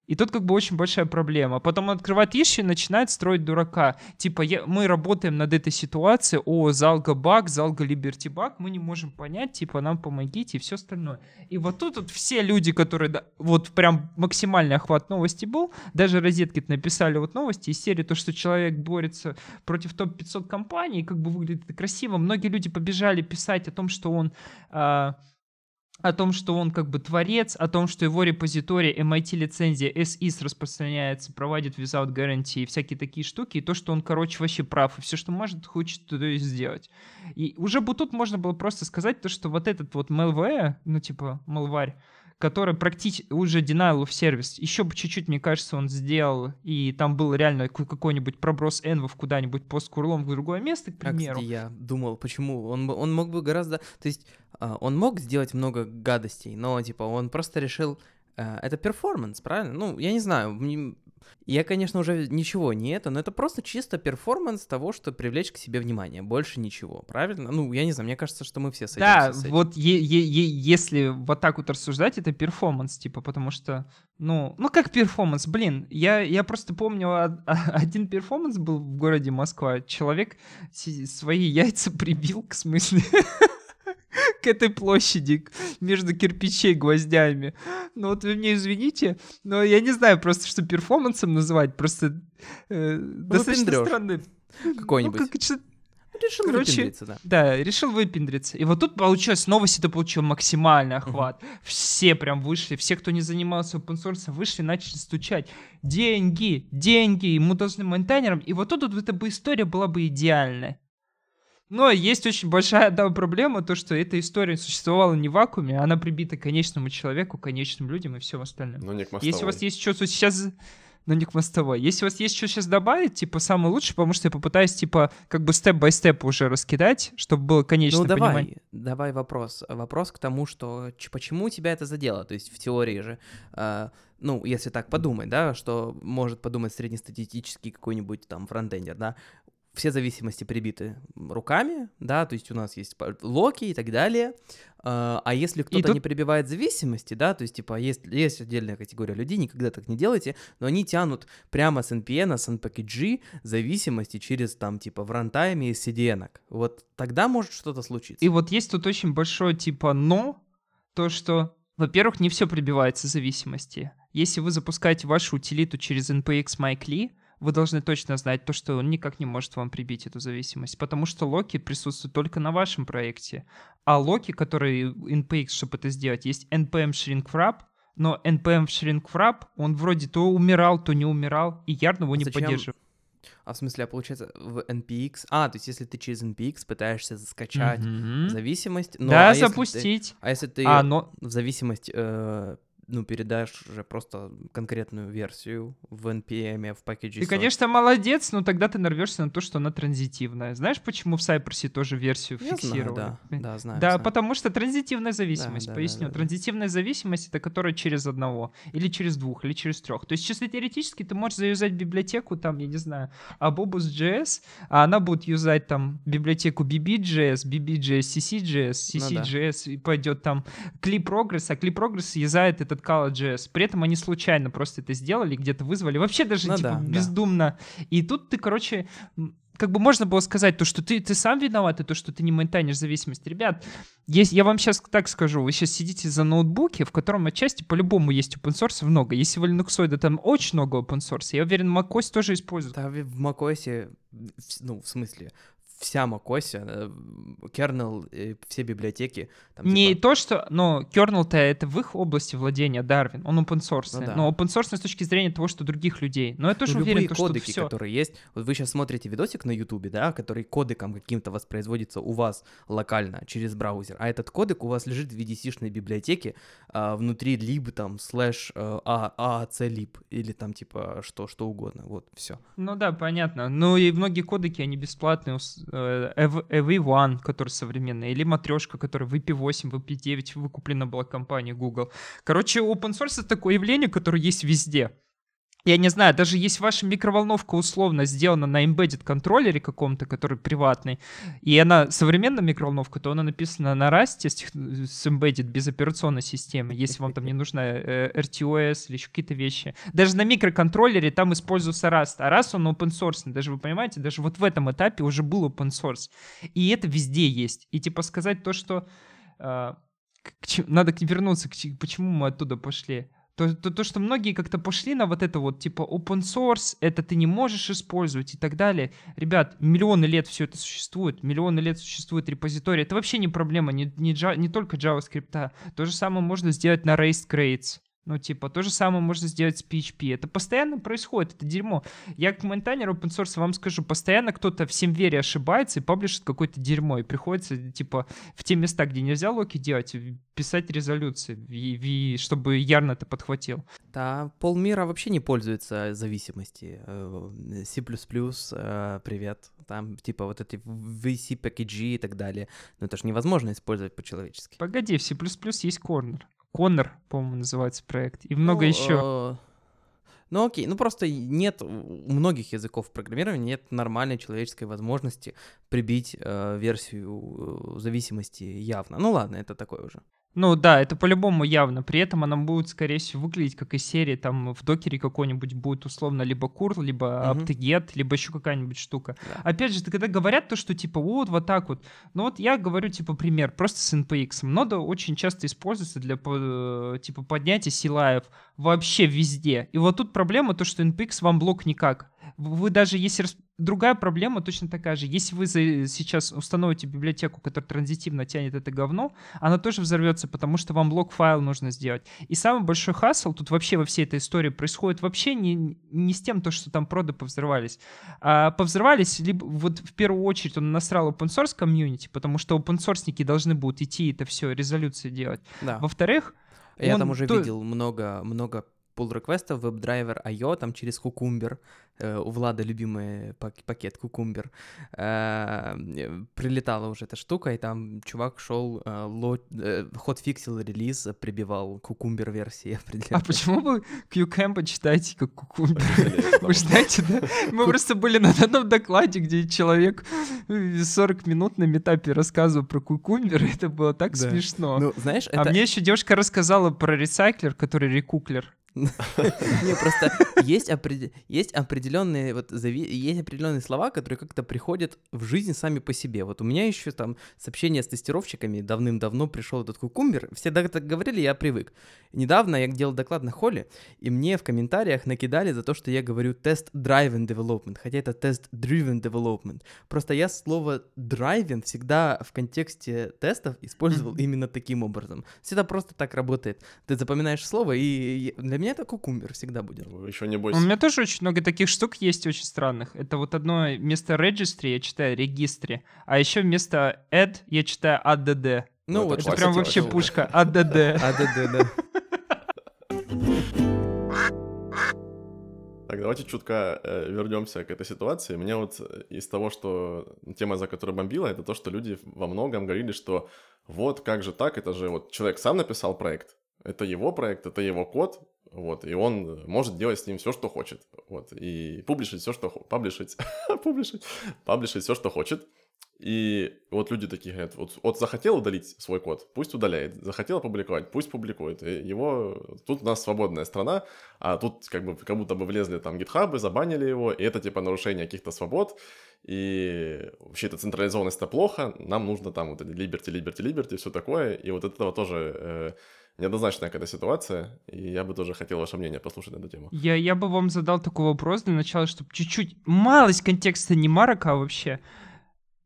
S1: И тут как бы очень большая проблема. Потом он открывает issue и начинает строить дурака. Типа, я, мы работаем над этой ситуацией, о, залга баг, залга либерти баг, мы не можем понять, типа, нам помогите и все остальное. И вот тут вот все люди, которые, да, вот прям максимальный охват новости был, даже розетки написали вот новости из серии, то, что человек борется против топ-500 компаний, как бы выглядит красиво. Многие люди побежали писать о том, что он... А, о том, что он как бы творец, о том, что его репозиторий MIT лицензия SIS распространяется, проводит without guarantee и всякие такие штуки, и то, что он, короче, вообще прав, и все, что может, хочет то и сделать. И уже бы тут можно было просто сказать то, что вот этот вот malware, ну типа malware, который практически уже denial of service. Еще бы чуть-чуть, мне кажется, он сделал, и там был реально какой-нибудь проброс env ов куда-нибудь с curl ом в другое место, к примеру.
S2: Кстати, я думал, почему? Он, он мог бы гораздо... То есть он мог сделать много гадостей, но, типа, он просто решил... Э, это перформанс, правильно? Ну, я не знаю, я, конечно, уже ничего не это, но это просто чисто перформанс того, что привлечь к себе внимание. Больше ничего, правильно? Ну, я не знаю, мне кажется, что мы все с этим.
S1: Да, с этим. вот е- е- е- если вот так вот рассуждать, это перформанс, типа, потому что, ну, ну как перформанс, блин, я, я просто помню, один перформанс был в городе Москва, человек свои яйца прибил, к смысле, к этой площади между кирпичей гвоздями. Ну вот вы мне извините, но я не знаю просто, что перформансом называть. Просто э, ну, достаточно странно.
S2: Какой-нибудь. Ну, как, Решил Короче, выпендриться, да.
S1: Да, решил выпендриться. И вот тут получилось, новость это получил максимальный охват. Uh-huh. Все прям вышли, все, кто не занимался open source, вышли, начали стучать. Деньги, деньги, ему должны монтайнерам. И вот тут вот эта бы история была бы идеальная. Но есть очень большая да, проблема, то, что эта история существовала не в вакууме, она прибита конечному человеку, конечным людям и всем остальным.
S3: Ну, не к
S1: Если у вас есть что-то сейчас... но не к мостовой. Если у вас есть что сейчас добавить, типа, самое лучшее, потому что я попытаюсь, типа, как бы степ-бай-степ уже раскидать, чтобы было конечное
S2: Ну давай,
S1: понимание.
S2: давай вопрос. Вопрос к тому, что ч- почему тебя это задело? То есть в теории же, э, ну, если так подумать, да, что может подумать среднестатистический какой-нибудь там фронтендер, да, все зависимости прибиты руками, да, то есть у нас есть локи и так далее. А а если кто-то
S1: тут-
S2: не прибивает зависимости, да, то есть, типа, есть, есть отдельная категория людей, никогда так не делайте, но они тянут прямо с NPN, с NPKG зависимости через, там, типа, в рантайме из CDN. Вот тогда может что-то случиться.
S1: И вот есть тут очень большое, типа, но, то, что, во-первых, не все прибивается зависимости. Если вы запускаете вашу утилиту через npx MyCli, вы должны точно знать то, что он никак не может вам прибить эту зависимость, потому что локи присутствуют только на вашем проекте. А локи, которые npx, чтобы это сделать, есть npm shrink wrap, но npm shrink wrap, он вроде то умирал, то не умирал, и Yarn его не
S2: Зачем?
S1: поддерживает.
S2: А в смысле, а получается в NPX... А, то есть если ты через NPX пытаешься скачать
S1: Мгм.
S2: зависимость... но
S1: да,
S2: а если ты-
S1: запустить.
S2: а если ты
S1: А, но
S2: в зависимость, э, ну, передашь уже просто конкретную версию в NPM, в пакете
S1: Ты, конечно, молодец, но тогда ты нарвешься на то, что она транзитивная. Знаешь, почему в Cypress тоже версию
S2: Я знаю,
S1: фиксировали?
S2: да, да, знаю.
S1: Да,
S2: знаю.
S1: потому что транзитивная зависимость,
S2: Да,
S1: поясню.
S2: да, да, да.
S1: Транзитивная зависимость это которая через одного, или через двух, или через трех. То есть, чисто теоретически ты можешь заюзать библиотеку, там, я не знаю, Abobus.js, а она будет юзать там библиотеку BB.js, BB.js, CC.js,
S2: Ну да.
S1: CC.js, и пойдет там CliProgress, а CliProgress юзает этот Scala.js. При этом они случайно просто это сделали, где-то вызвали. Вообще даже
S2: Ну
S1: типа
S2: да, да.
S1: бездумно. И тут ты, короче, как бы можно было сказать, то, что ты, ты сам виноват, и то, что ты не мейнтайнишь зависимость. Ребят, есть, я вам сейчас так скажу, вы сейчас сидите за ноутбуке, в котором отчасти по-любому есть open source много. Если вы Linux, там очень много open source. Я уверен, macOS тоже использует.
S2: Да, в macOS, ну, в смысле, вся macOS, э, kernel, э, все библиотеки. Там,
S1: не
S2: типа,
S1: то, что, но kernel-то это в их области владения Darwin, он open source.
S2: Ну да.
S1: Но open source с точки зрения того, что других людей. Но я тоже
S2: ну,
S1: уверен,
S2: любые
S1: то, что
S2: кодеки,
S1: все.
S2: которые есть. Вот вы сейчас смотрите видосик на Ютубе, да, который кодеком каким-то воспроизводится у вас локально через браузер, а этот кодек у вас лежит в VDC-шной библиотеке а, внутри lib там слэш э, а, aac или там типа что, что угодно. Вот, все.
S1: Ну да, понятно. Ну и многие кодеки, они бесплатные. Ус- э, EV- EV1, который современный, или матрешка, которая VP8, VP9 выкуплена была компанией Google. Короче, open source это такое явление, которое есть везде. Я не знаю, даже если ваша микроволновка условно сделана на embedded контроллере каком-то, который приватный, и она современная микроволновка, то она написана на Rust с, embedded без операционной системы, если вам там не нужна э, RTOS или еще какие-то вещи. Даже на микроконтроллере там используется Rust, а Rust он open source, даже вы понимаете, даже вот в этом этапе уже был open source. И это везде есть. И типа сказать то, что э, надо вернуться, почему мы оттуда пошли. То, то, то, что многие как-то пошли на вот это вот, типа, open source, это ты не можешь использовать и так далее. Ребят, миллионы лет все это существует, миллионы лет существует репозиторий. Это вообще не проблема, не, не, не только JavaScript. То же самое можно сделать на Raised Crates. Ну, типа, то же самое можно сделать с PHP. Это постоянно происходит, это дерьмо. Я как мейнтайнер open source вам скажу, постоянно кто-то в Семвере ошибается и паблишит какое-то дерьмо, и приходится, типа, в те места, где нельзя локи делать, писать резолюции, и- и чтобы Ярн это подхватил.
S2: Да, полмира вообще не пользуется зависимости. Э, C++, э, привет. Там типа вот эти VC пакеджи и так далее. Но это же невозможно использовать по-человечески.
S1: Погоди, в C++ есть Corner. Corner, по-моему, называется проект. И много
S2: Ну,
S1: еще.
S2: э, Ну окей, ну просто нет у многих языков программирования нет нормальной человеческой возможности прибить э, версию э, зависимости явно. Ну ладно, это такое уже.
S1: Ну да, это по-любому явно. При этом она будет, скорее всего, выглядеть как из серии, там в докере какой-нибудь будет условно либо curl, либо
S2: Мгм.
S1: apt-get, либо еще какая-нибудь штука.
S2: Да.
S1: Опять же, когда говорят то, что типа вот, вот так вот, ну вот я говорю типа пример, просто с NPX. Нода очень часто используется для по- типа поднятия силаев вообще везде. И вот тут проблема то, что NPX вам блок никак. Вы даже если... рас- Другая проблема точно такая же. Если вы за- сейчас установите библиотеку, которая транзитивно тянет это говно, она тоже взорвется, потому что вам блок-файл нужно сделать. И самый большой хасл тут вообще во всей этой истории происходит вообще не, не с тем, то, что там проды повзрывались. А повзрывались, либо вот в первую очередь он насрал open source комьюнити, потому что open source должны будут идти это все, резолюции делать.
S2: Да.
S1: Во-вторых,
S2: Я
S1: он
S2: там уже
S1: то-
S2: видел много, много pull реквеста в WebDriver IO, там через Cucumber, э, у Влада любимый пак- пакет Cucumber, э, прилетала уже эта штука, и там чувак шел, э, ло, э, хотфиксил релиз, прибивал Cucumber версии
S1: А
S2: определенно.
S1: почему вы QCamp читаете как кукумбер? Вы знаете, да? Мы просто были на одном докладе, где человек э, 40 минут на метапе рассказывал про кукумбер, это было так смешно.
S2: Ну, знаешь,
S1: А мне еще девушка рассказала про ресайклер, который рекуклер.
S2: Не, просто есть, опреде- есть определенные вот есть определенные слова, которые как-то приходят в жизнь сами по себе. Вот у меня еще там с общения с тестировщиками давным-давно пришел этот кукумбер. Все так говорили, я привык. Недавно я делал доклад на холле, и мне в комментариях накидали за то, что я говорю тест driven development, хотя это тест driven development. Просто я слово driving всегда в контексте тестов использовал именно таким образом. Всегда просто так работает. Ты запоминаешь слово, и для меня это кукумбер всегда будет.
S3: Еще не
S1: У
S3: бойтесь.
S1: меня тоже очень много таких штук есть очень странных. Это вот одно вместо registry я читаю регистре, а еще вместо add я читаю add.
S2: Ну,
S3: Ну,
S2: вот
S3: это
S1: прям вообще
S3: вообще.
S1: пушка. add.
S2: А, да.
S3: Так, давайте чутка э, вернемся к этой ситуации. Мне вот э, из того, что тема, за которой бомбила, это то, что люди во многом говорили, что вот как же так, это же вот человек сам написал проект, это его проект, это его код, вот, и он может делать с ним все, что хочет, вот, и публишить все, что паблишить, публишить, паблишить все, что хочет. И вот люди такие говорят, вот, вот захотел удалить свой код, пусть удаляет, захотел опубликовать, пусть публикует. И его, тут у нас свободная страна, а тут как бы как будто бы влезли там гитхабы, забанили его, и это типа нарушение каких-то свобод, и вообще эта централизованность это плохо, нам нужно там вот эти liberty, liberty, liberty, все такое, и вот от этого тоже э, неоднозначная какая-то ситуация, и я бы тоже хотел ваше мнение послушать на эту тему.
S1: Я, я бы вам задал такой вопрос для начала, чтобы чуть-чуть малость контекста не марака вообще.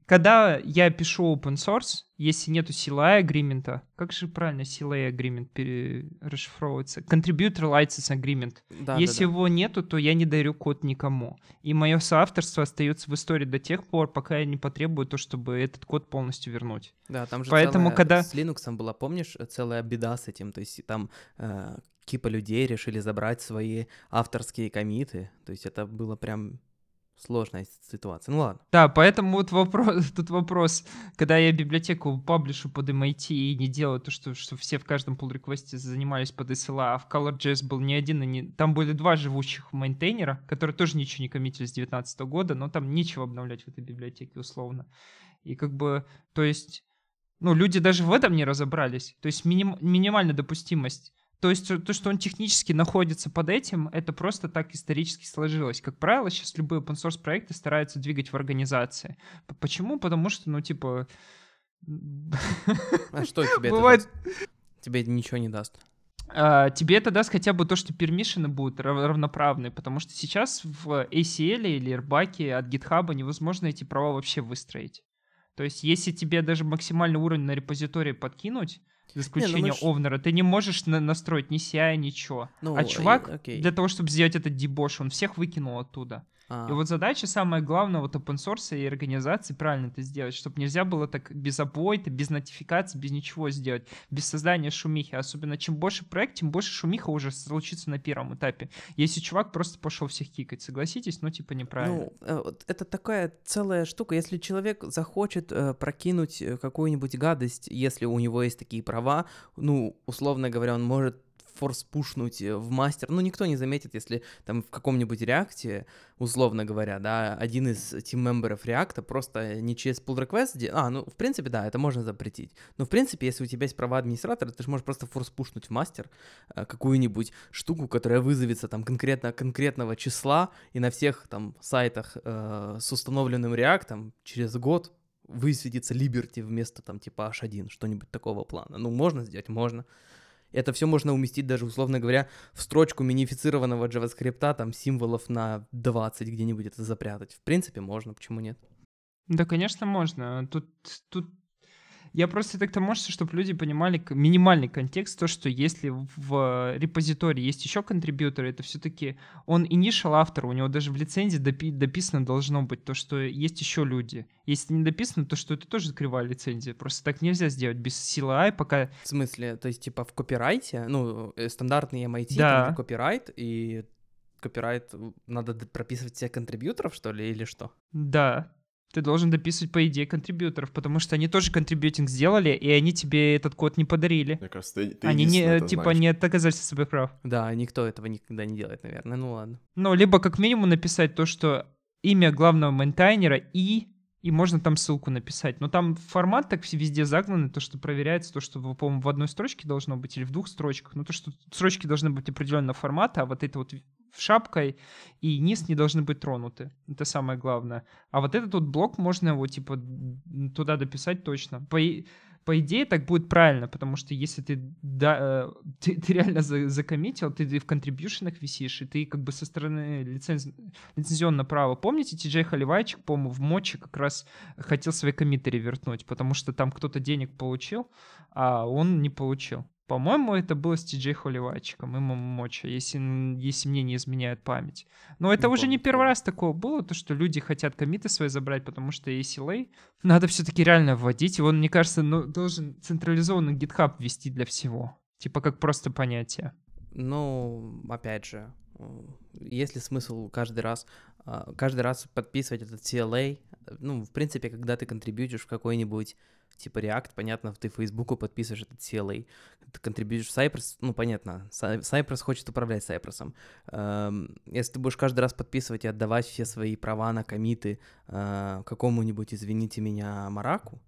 S1: Когда я пишу open source, если нету CLI агримента, как же правильно CLI агримент расшифровывается? Contributor License Agreement.
S2: Да,
S1: если
S2: да, да.
S1: его нету, то я не дарю код никому. И мое соавторство остается в истории до тех пор, пока я не потребую то, чтобы этот код полностью вернуть.
S2: Да, там же
S1: Поэтому,
S2: целая-
S1: когда-
S2: с Linux была, помнишь, целая беда с этим, то есть там э, кипа людей решили забрать свои авторские комиты, то есть это было прям сложная ситуация. Ну ладно.
S1: Да, поэтому вот вопрос, тут вопрос, когда я библиотеку паблишу под MIT и не делаю то, что, что все в каждом pull реквесте занимались под SLA, а в ColorJS был не один, и не... там были два живущих мейнтейнера, которые тоже ничего не коммитили с 2019 года, но там нечего обновлять в этой библиотеке условно. И как бы, то есть, ну, люди даже в этом не разобрались. То есть миним- минимальная допустимость. То есть э, то, что он технически находится под этим, это просто так исторически сложилось. Как правило, сейчас любые open source проекты стараются двигать в организации. Почему? Потому что, ну, типа...
S2: А что тебе
S1: Бывает-
S2: это? Тебе ничего не даст.
S1: а, тебе это даст хотя бы то, что пермишины будут рав- равноправные, потому что сейчас в ACL или RBAC от GitHub невозможно эти права вообще выстроить. То есть, если тебе даже максимальный уровень на репозитории подкинуть, за исключением
S2: ж-
S1: овнера, ты не можешь на- настроить ни CI, ничего.
S2: Ну,
S1: а чувак,
S2: окей.
S1: для того, чтобы сделать этот дебош, он всех выкинул оттуда.
S2: А,
S1: И вот задача самая главная вот open source и организации правильно это сделать, чтобы нельзя было так без апвойта, без нотификации, без ничего сделать, без создания шумихи. Особенно чем больше проект, тем больше шумиха уже случится на первом этапе. Если чувак просто пошел всех кикать, согласитесь, ну типа неправильно.
S2: Ну, э, это такая целая штука. Если человек захочет э, прокинуть э, какую-нибудь гадость, если у него есть такие права, ну, условно говоря, он может форс пушнуть э, в мастер. Ну, никто не заметит, если там в каком-нибудь реакте, условно говоря, да, один из тим-мемберов реакта просто не через pull request... А, ну, в принципе, да, это можно запретить. Но, в принципе, если у тебя есть права администратора, ты же можешь просто форс пушнуть в мастер э, какую-нибудь штуку, которая вызовется там конкретно конкретного числа, и на всех там сайтах э, с установленным реактом через год высветится Liberty вместо там типа H1, что-нибудь такого плана. Ну, можно сделать? Можно. Это все можно уместить даже, условно говоря, в строчку минифицированного JavaScript, там символов на 20 где-нибудь это запрятать. В принципе, можно, почему нет?
S1: Да, конечно, можно. Тут, тут Я просто так к тому, чтобы люди понимали минимальный контекст, то, что если в репозитории есть еще контрибьюторы, это все-таки он initial автор, у него даже в лицензии допи- дописано должно быть то, что есть еще люди. Если не дописано, то что это тоже кривая лицензия. Просто так нельзя сделать без CLI, пока...
S2: В смысле, то есть типа в копирайте, ну, э, стандартный MIT,
S1: Да.
S2: там копирайт, и копирайт надо прописывать всех контрибьюторов, что ли, или что?
S1: Да, ты должен дописывать, по идее, контрибьюторов, потому что они тоже контрибьютинг сделали, и они тебе этот код не подарили.
S3: Мне кажется, ты, ты
S1: они не, типа,
S3: знаешь.
S1: не отказались от своих прав.
S2: Да, никто этого никогда не делает, наверное. Ну ладно.
S1: Ну, либо как минимум написать то, что имя главного мейнтайнера и и можно там ссылку написать. Но там формат так все везде загнанный, то, что проверяется, то, что, по-моему, в одной строчке должно быть или в двух строчках. Ну, то, что строчки должны быть определенного формата, а вот это вот шапкой и низ не должны быть тронуты. Это самое главное. А вот этот вот блок можно его, типа, туда дописать точно. По, по идее, так будет правильно, потому что если ты, да, э, ты, ты реально за- закоммитил, ты, ты в контрибьюшенах висишь, и ты как бы со стороны лиценз... лицензионного права. Помните, Ти-Джей Халивайчик, по-моему, в Моче как раз хотел свои коммиты ревернуть, потому что там кто-то денег получил, а он не получил. По-моему, это было с Ти-Джей Холивайчиком и Моча, если, если мне не изменяет память. Но это
S3: Не
S1: уже не
S3: помню,
S1: первый
S3: помню.
S1: раз такого было, то, что люди хотят комиты свои забрать, потому что ACLA надо все-таки реально вводить. И он, мне кажется, ну, должен централизованный GitHub ввести для всего. Типа как просто понятие.
S2: Ну, опять же, есть ли смысл каждый раз, а, каждый раз подписывать этот CLA? Ну, в принципе, когда ты контрибьютишь в какой-нибудь типа React, понятно, ты Фейсбуку подписываешь этот CLA. Ты контрибьютишь в Cypress, ну, понятно, Cy- Cypress хочет управлять Cypress. Эм, Если ты будешь каждый раз подписывать и отдавать все свои права на комиты э, какому-нибудь, извините меня, Мараку,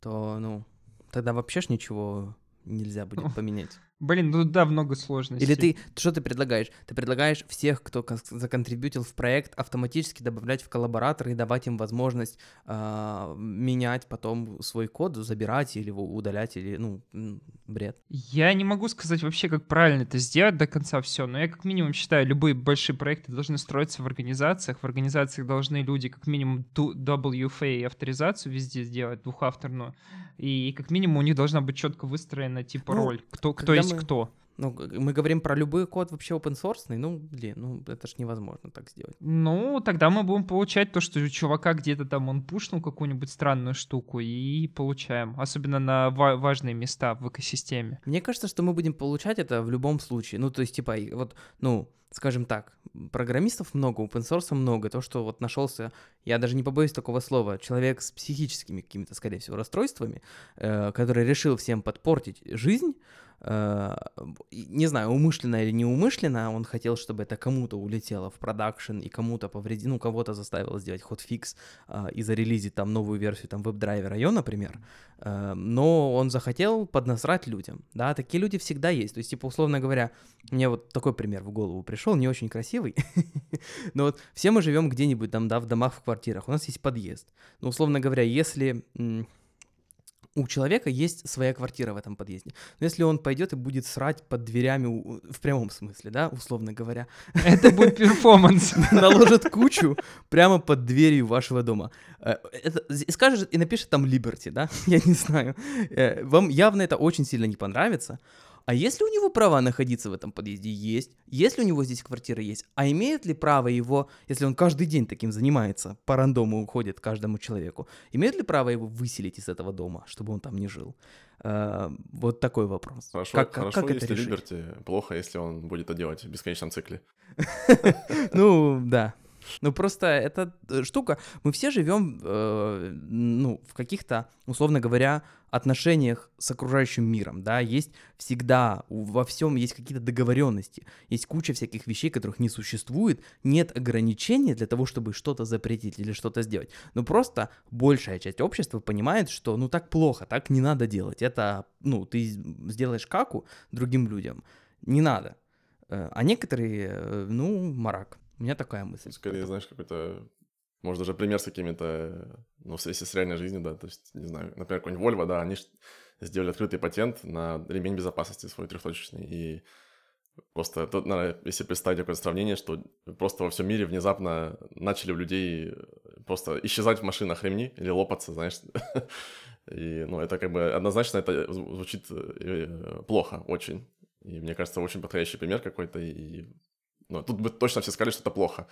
S2: то, ну, тогда вообще ж ничего нельзя будет поменять.
S1: Блин, ну да, много сложностей.
S2: Или ты, что ты предлагаешь? Ты предлагаешь всех, кто кон- законтрибьютил в проект, автоматически добавлять в коллаборатор и давать им возможность а, менять потом свой код, забирать или его удалять, или, ну, бред.
S1: Я не могу сказать вообще, как правильно это сделать до конца все, но я как минимум считаю, любые большие проекты должны строиться в организациях. В организациях должны люди как минимум WFA авторизацию везде сделать, двухавторную. И как минимум у них должна быть четко выстроена типа
S2: Ну,
S1: роль, кто, кто
S2: когда мы-
S1: кто.
S2: Ну, мы говорим про любой код вообще open source, ну, блин, ну, это ж невозможно так сделать.
S1: Ну, тогда мы будем получать то, что у чувака где-то там он пушнул какую-нибудь странную штуку и получаем. Особенно на ва- важные места в экосистеме.
S2: Мне кажется, что мы будем получать это в любом случае. Ну, то есть, типа, вот, ну, скажем так, программистов много, open source много. То, что вот нашелся, я даже не побоюсь такого слова, человек с психическими какими-то, скорее всего, расстройствами, э, который решил всем подпортить жизнь, не знаю, умышленно или неумышленно, он хотел, чтобы это кому-то улетело в продакшн и кому-то повредило, ну, кого-то заставило сделать хотфикс э, и зарелизить там новую версию там веб-драйвера IO, например, Э, но он захотел поднасрать людям, да, такие люди всегда есть, то есть, типа, условно говоря, мне вот такой пример в голову пришел, не очень красивый, но вот все мы живем где-нибудь там, да, в домах, в квартирах, у нас есть подъезд, но, условно говоря, если у человека есть своя квартира в этом подъезде, но если он пойдет и будет срать под дверями, у- в прямом смысле, да, условно говоря,
S1: Это будет перформанс.
S2: наложит кучу прямо под дверью вашего дома. Э, и скажет и напишет там Liberty, да? Я не знаю. Э, Вам явно это очень сильно не понравится. А если у него права находиться в этом подъезде? Есть. Если у него здесь квартира есть, а имеет ли право его, если он каждый день таким занимается, по рандому уходит каждому человеку, имеет ли право его выселить из этого дома, чтобы он там не жил? Э, Вот такой вопрос.
S3: Хорошо,
S2: Как-
S3: хорошо
S2: как это
S3: если
S2: решить?
S3: Либерти, плохо, если он будет это делать в бесконечном цикле.
S2: Ну, да. Ну, просто эта э, штука, мы все живем, э, ну, в каких-то, условно говоря, отношениях с окружающим миром, да, есть всегда, во всем есть какие-то договоренности, есть куча всяких вещей, которых не существует, нет ограничений для того, чтобы что-то запретить или что-то сделать, но просто большая часть общества понимает, что, ну, так плохо, так не надо делать, это, ну, ты сделаешь каку другим людям, не надо, Э, а некоторые, э, ну, марак. У меня такая мысль.
S3: Скорее, знаешь, какой-то... Может, даже пример с какими-то... Ну, в связи с реальной жизнью, да. То есть, не знаю, например, какой-нибудь Volvo, да, они сделали открытый патент на ремень безопасности свой трехточечный. И просто тут, наверное, если представить такое сравнение, что просто во всем мире внезапно начали у людей просто исчезать в машинах ремни или лопаться, знаешь. И, ну, это как бы однозначно это звучит э, плохо очень. И мне кажется, очень подходящий пример какой-то. И, ну, тут бы точно все сказали, что это плохо.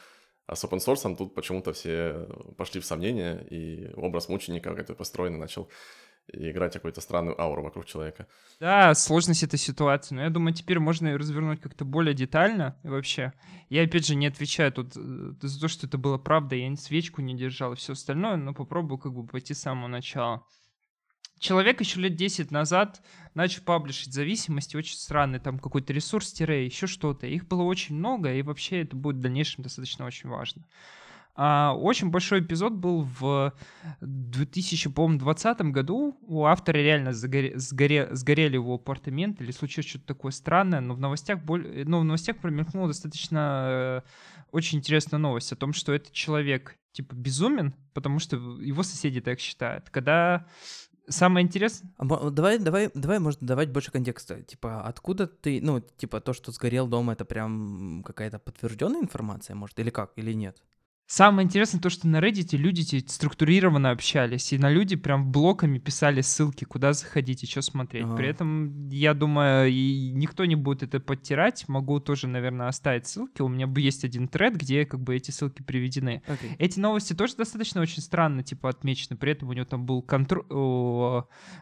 S3: А с open source тут почему-то все пошли в сомнения, и образ мученика какой-то построенный начал играть какую-то странную ауру вокруг человека.
S1: Да, сложность этой ситуации. Но я думаю, теперь можно ее развернуть как-то более детально вообще. Я, опять же, не отвечаю тут э, за то, что это было правда. Я свечку не держал и все остальное, но попробую как бы пойти с самого начала. Человек еще лет 10 назад начал паблишить зависимости, очень странный, там какой-то ресурс, тире, еще что-то. Их было очень много, и вообще это будет в дальнейшем достаточно очень важно. А, очень большой эпизод был в 2020 году. У автора реально загоре, сгоре, сгорели его апартаменты или случилось что-то такое странное, но в новостях, боль, но в новостях промелькнула достаточно э, очень интересная новость о том, что этот человек типа безумен, потому что его соседи так считают. Когда Самое интересное...
S2: А, давай, давай, давай, может, давать больше контекста. Типа, откуда ты, ну, типа, то, что сгорел дом, это прям какая-то подтвержденная информация, может, или как, или нет?
S1: Самое интересное то, что на Reddit люди структурированно общались, и на люди прям блоками писали ссылки, куда заходить и что смотреть. Ага. При этом, я думаю, и никто не будет это подтирать. Могу тоже, наверное, оставить ссылки. У меня есть один тред, где как бы эти ссылки приведены. Okay. Эти новости тоже достаточно очень странно, типа, отмечены. При этом у него там был контроль,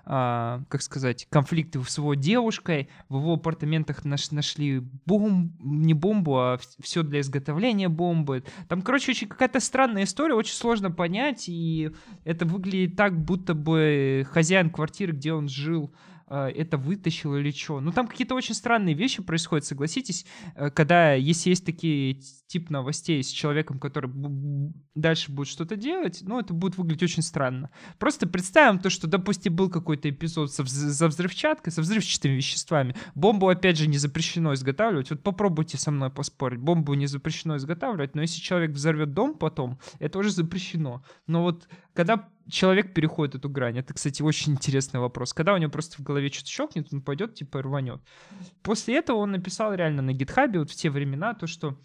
S1: а, как сказать, конфликты с его девушкой. В его апартаментах наш нашли бомбу, не бомбу, а все для изготовления бомбы. Там, короче, очень какая-то странная история, очень сложно понять, и это выглядит так, будто бы хозяин квартиры, где он жил, это вытащил или что. Ну, там какие-то очень странные вещи происходят, согласитесь, э, когда, если есть такие тип новостей с человеком, который дальше будет что-то делать, ну, это будет выглядеть очень странно. Просто представим то, что, допустим, был какой-то эпизод со, за взрывчаткой, со взрывчатыми веществами. Бомбу, опять же, не запрещено изготавливать. Вот попробуйте со мной поспорить. Бомбу не запрещено изготавливать, но если человек взорвет дом потом, это уже запрещено. Но вот когда человек переходит эту грань? Это, кстати, очень интересный вопрос. Когда у него просто в голове что-то щелкнет, он пойдет, типа, рванет. После этого он написал реально на гитхабе, вот в те времена, то, что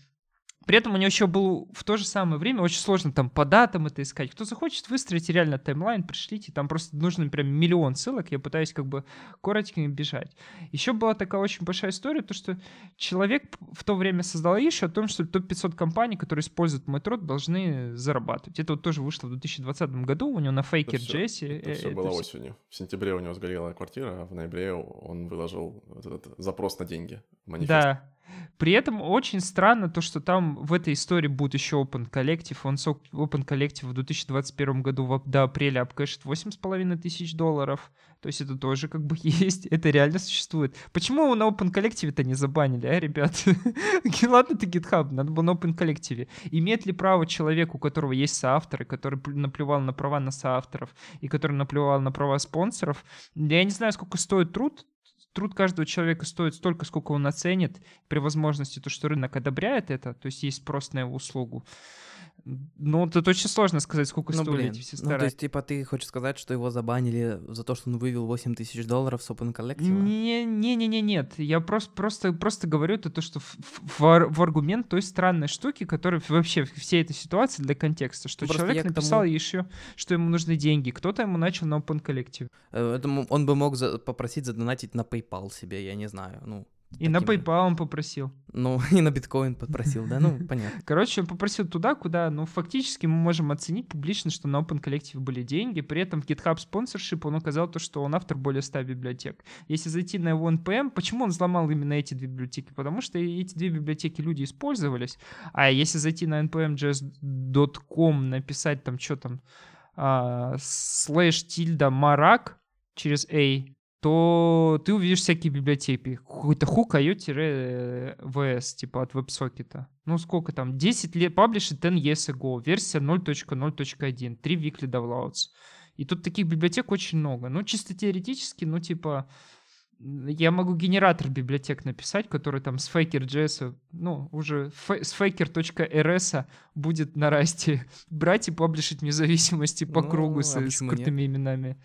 S1: при этом у него еще был в то же самое время очень сложно там по датам это искать. Кто захочет выстроить реально таймлайн, пришлите. Там просто нужно прям миллион ссылок. Я пытаюсь как бы коротко бежать. Еще была такая очень большая история, то что человек в то время создал еще о том, что топ-500 компаний, которые используют мой труд, должны зарабатывать. Это вот тоже вышло в 2020 году. У него на фейкер Джесси.
S3: Это, это все было все... осенью. В сентябре у него сгорела квартира, а в ноябре он выложил этот запрос на деньги.
S1: Манифест. Да, при этом очень странно то, что там в этой истории будет еще Open Collective. Он Open Collective в 2021 году до апреля обкэшит 8,5 тысяч долларов. То есть это тоже как бы есть, это реально существует. Почему на Open Collective-то не забанили, а, ребят? Ладно, ты GitHub, надо было на Open Collective. Имеет ли право человек, у которого есть соавторы, который наплевал на права на соавторов и который наплевал на права спонсоров? Я не знаю, сколько стоит труд труд каждого человека стоит столько, сколько он оценит, при возможности то, что рынок одобряет это, то есть есть спрос на его услугу. Ну, тут очень сложно сказать, сколько ну, стоили эти все
S2: старания. Ну, то есть, типа, ты хочешь сказать, что его забанили за то, что он вывел 8 тысяч долларов с Open Collective?
S1: Не-не-не, нет. Я просто, просто, просто говорю это то, что в, в, в аргумент той странной штуки, которая вообще всей этой ситуации для контекста, что ну, человек написал тому... еще, что ему нужны деньги, кто-то ему начал на Open Collective.
S2: Э, это он бы мог за, попросить задонатить на PayPal себе, я не знаю, ну...
S1: И на PayPal он попросил.
S2: Ну, и на биткоин попросил, да, ну, понятно.
S1: Короче, он попросил туда, куда, ну, фактически мы можем оценить публично, что на Open Collective были деньги, при этом в GitHub спонсоршип он указал то, что он автор более 100 библиотек. Если зайти на его NPM, почему он взломал именно эти две библиотеки? Потому что эти две библиотеки люди использовались, а если зайти на npmjs.com, написать там, что там, слэш тильда марак через A, то ты увидишь всякие библиотеки. Какой-то хук IO-VS, типа от веб-сокета. Ну, сколько там? 10 лет, published 10 years ago, версия 0.0.1, 3 weekly downloads. И тут таких библиотек очень много. Ну, чисто теоретически, ну, типа, я могу генератор библиотек написать, который там с faker.js, ну, уже с faker.rs будет на расте брать и паблишить вне зависимости по ну, кругу с, а с крутыми нет? именами.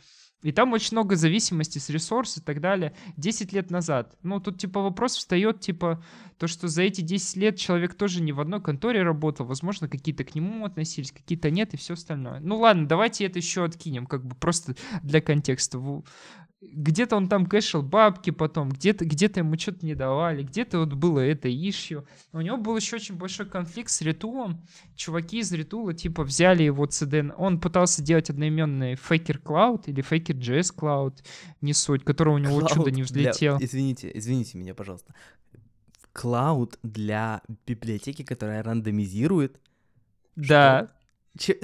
S1: И там очень много зависимости с ресурсов и так далее. 10 лет назад. Ну, тут, типа, вопрос встает, типа, то, что за эти 10 лет человек тоже не в одной конторе работал. Возможно, какие-то к нему относились, какие-то нет и все остальное. Ну, ладно, давайте это еще откинем, как бы просто для контекста где-то он там кэшил бабки потом, где-то где ему что-то не давали, где-то вот было это ищу. У него был еще очень большой конфликт с Ритулом. Чуваки из Ритула типа взяли его CDN. Он пытался делать одноименный Faker Cloud или Faker JS Cloud, не суть, который у него Cloud чудо не взлетел.
S2: Для... Извините, извините меня, пожалуйста. Cloud для библиотеки, которая рандомизирует.
S1: Да. Ч-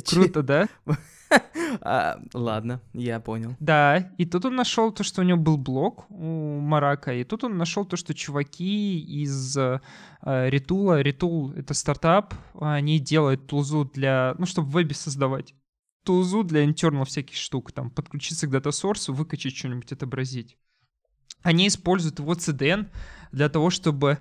S1: Круто, да?
S2: а, ладно, я понял.
S1: Да, и тут он нашел то, что у него был блок у Марака, и тут он нашел то, что чуваки из э, Ритула, Ритул — это стартап, они делают тулзу для, ну, чтобы в вебе создавать тулзу для internal всяких штук, там, подключиться к дата-сорсу, выкачать что-нибудь, отобразить. Они используют его CDN для того, чтобы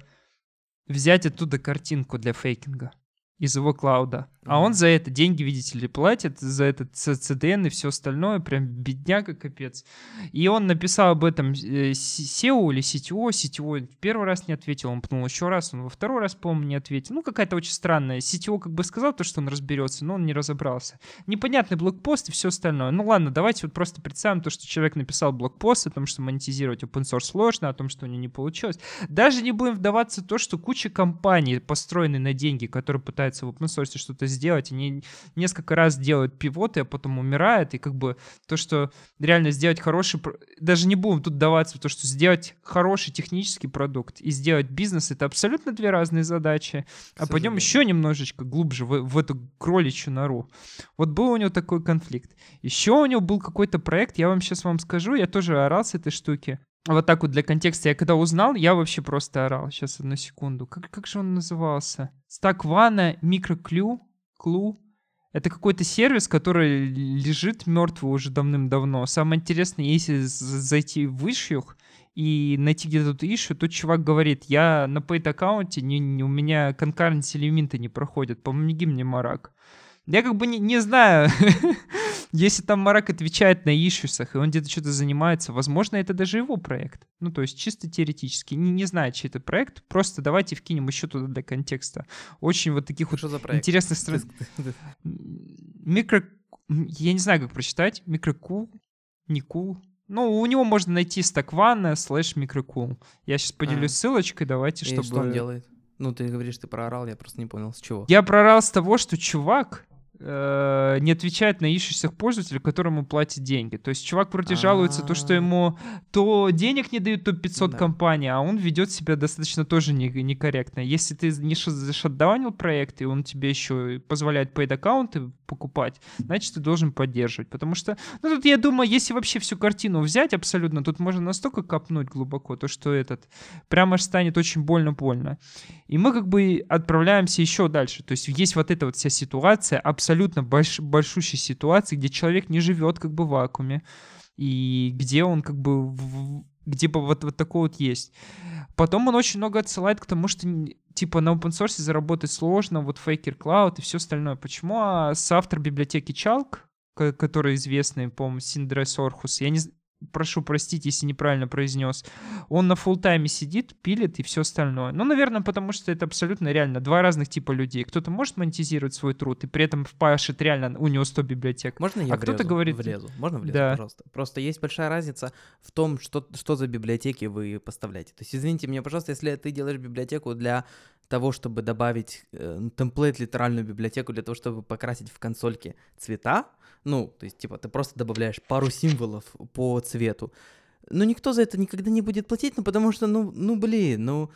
S1: взять оттуда картинку для фейкинга из его клауда. А он за это деньги, видите ли, платит, за этот CDN и все остальное, прям бедняга капец. И он написал об этом э, SEO или CTO, CTO первый раз не ответил, он пнул еще раз, он во второй раз, по-моему, не ответил. Ну, какая-то очень странная. CTO как бы сказал то, что он разберется, но он не разобрался. Непонятный блокпост и все остальное. Ну ладно, давайте вот просто представим то, что человек написал блокпост о том, что монетизировать open source сложно, о том, что у него не получилось. Даже не будем вдаваться в то, что куча компаний, построены на деньги, которые пытаются в open source что-то сделать, они несколько раз делают пивоты, а потом умирают, и как бы то, что реально сделать хороший, даже не будем тут даваться то, что сделать хороший технический продукт и сделать бизнес, это абсолютно две разные задачи. А пойдем еще немножечко глубже в, в эту кроличью нору. Вот был у него такой конфликт. Еще у него был какой-то проект, я вам сейчас вам скажу, я тоже орал с этой штуки. Вот так вот для контекста. Я когда узнал, я вообще просто орал. Сейчас, одну секунду. Как, как же он назывался? One Microclue Клу. Это какой-то сервис, который лежит мертвый уже давным-давно. Самое интересное, если зайти в issue и найти где-то тут issue, тут чувак говорит, я на paid аккаунте, не, не, у меня concurrency лимиты не проходят, помоги мне, Марак. Я как бы не, не знаю, если там Марак отвечает на ишусах, и он где-то что-то занимается, возможно, это даже его проект. Ну, то есть чисто теоретически. Не, не знаю, чей это проект, просто давайте вкинем еще туда для контекста. Очень вот таких
S2: Что
S1: вот интересных стран... Микро... Я не знаю, как прочитать. Микрокул? Не кул? Ну, у него можно найти стаквана слэш микрокул. Я сейчас поделюсь а. ссылочкой, давайте, чтобы... И
S2: что он делает? Ну, ты говоришь, ты проорал, я просто не понял, с чего.
S1: Я проорал с того, что чувак Э, не отвечает на ищущихся пользователя, которому платят деньги. То есть чувак вроде жалуется, то, что ему то денег не дают, то 500 да. компаний, а он ведет себя достаточно тоже не, некорректно. Если ты не зашатдаунил проект, и он тебе еще позволяет paid аккаунты покупать, значит, ты должен поддерживать. Потому что, ну, тут я думаю, если вообще всю картину взять абсолютно, тут можно настолько копнуть глубоко, то, что этот прямо станет очень больно-больно. И мы как бы отправляемся еще дальше. То есть есть вот эта вот вся ситуация, абсолютно больш, большущая ситуация, где человек не живет как бы в вакууме, и где он как бы, в, где бы вот, вот такое вот есть. Потом он очень много отсылает к тому, что типа на open source заработать сложно, вот Faker Cloud и все остальное. Почему а соавтор библиотеки Chalk, который известный, по-моему, Синдрес Орхус, я не, прошу простить, если неправильно произнес, он на full тайме сидит, пилит и все остальное. Ну, наверное, потому что это абсолютно реально два разных типа людей. Кто-то может монетизировать свой труд и при этом впашет реально, у него 100 библиотек.
S2: Можно я
S1: а кто-то говорит...
S2: влезу? Можно влезу, да. пожалуйста? Просто есть большая разница в том, что, что за библиотеки вы поставляете. То есть, извините меня, пожалуйста, если ты делаешь библиотеку для того, чтобы добавить э, темплейт литеральную библиотеку для того, чтобы покрасить в консольке цвета, ну, то есть, типа, ты просто добавляешь пару символов по цвету, но никто за это никогда не будет платить, ну, потому что, ну, ну, блин, ну,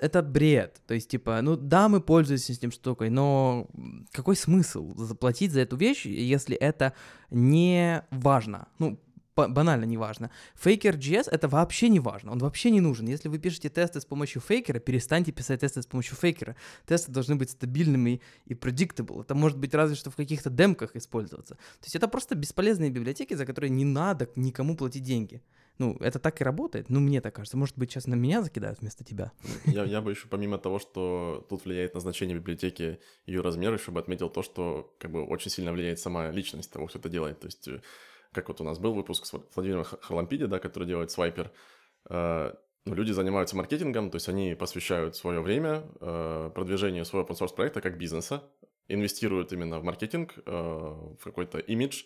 S2: это бред. То есть, типа, ну да, мы пользуемся этим штукой, но какой смысл заплатить за эту вещь, если это не важно? Ну, банально не важно. Фейкер JS это вообще не важно, он вообще не нужен. Если вы пишете тесты с помощью фейкера, перестаньте писать тесты с помощью фейкера. Тесты должны быть стабильными и predictable. Это может быть разве что в каких-то демках использоваться. То есть это просто бесполезные библиотеки, за которые не надо никому платить деньги. Ну, это так и работает. Ну, мне так кажется. Может быть, сейчас на меня закидают вместо тебя.
S3: Я, я бы еще помимо того, что тут влияет назначение библиотеки, ее размер, еще бы отметил то, что как бы очень сильно влияет сама личность того, кто это делает. То есть как вот у нас был выпуск с Владимиром Харлампиди, да, который делает Свайпер, э, ну, люди занимаются маркетингом, то есть они посвящают свое время э, продвижению своего open source проекта как бизнеса, инвестируют именно в маркетинг, э, в какой-то имидж,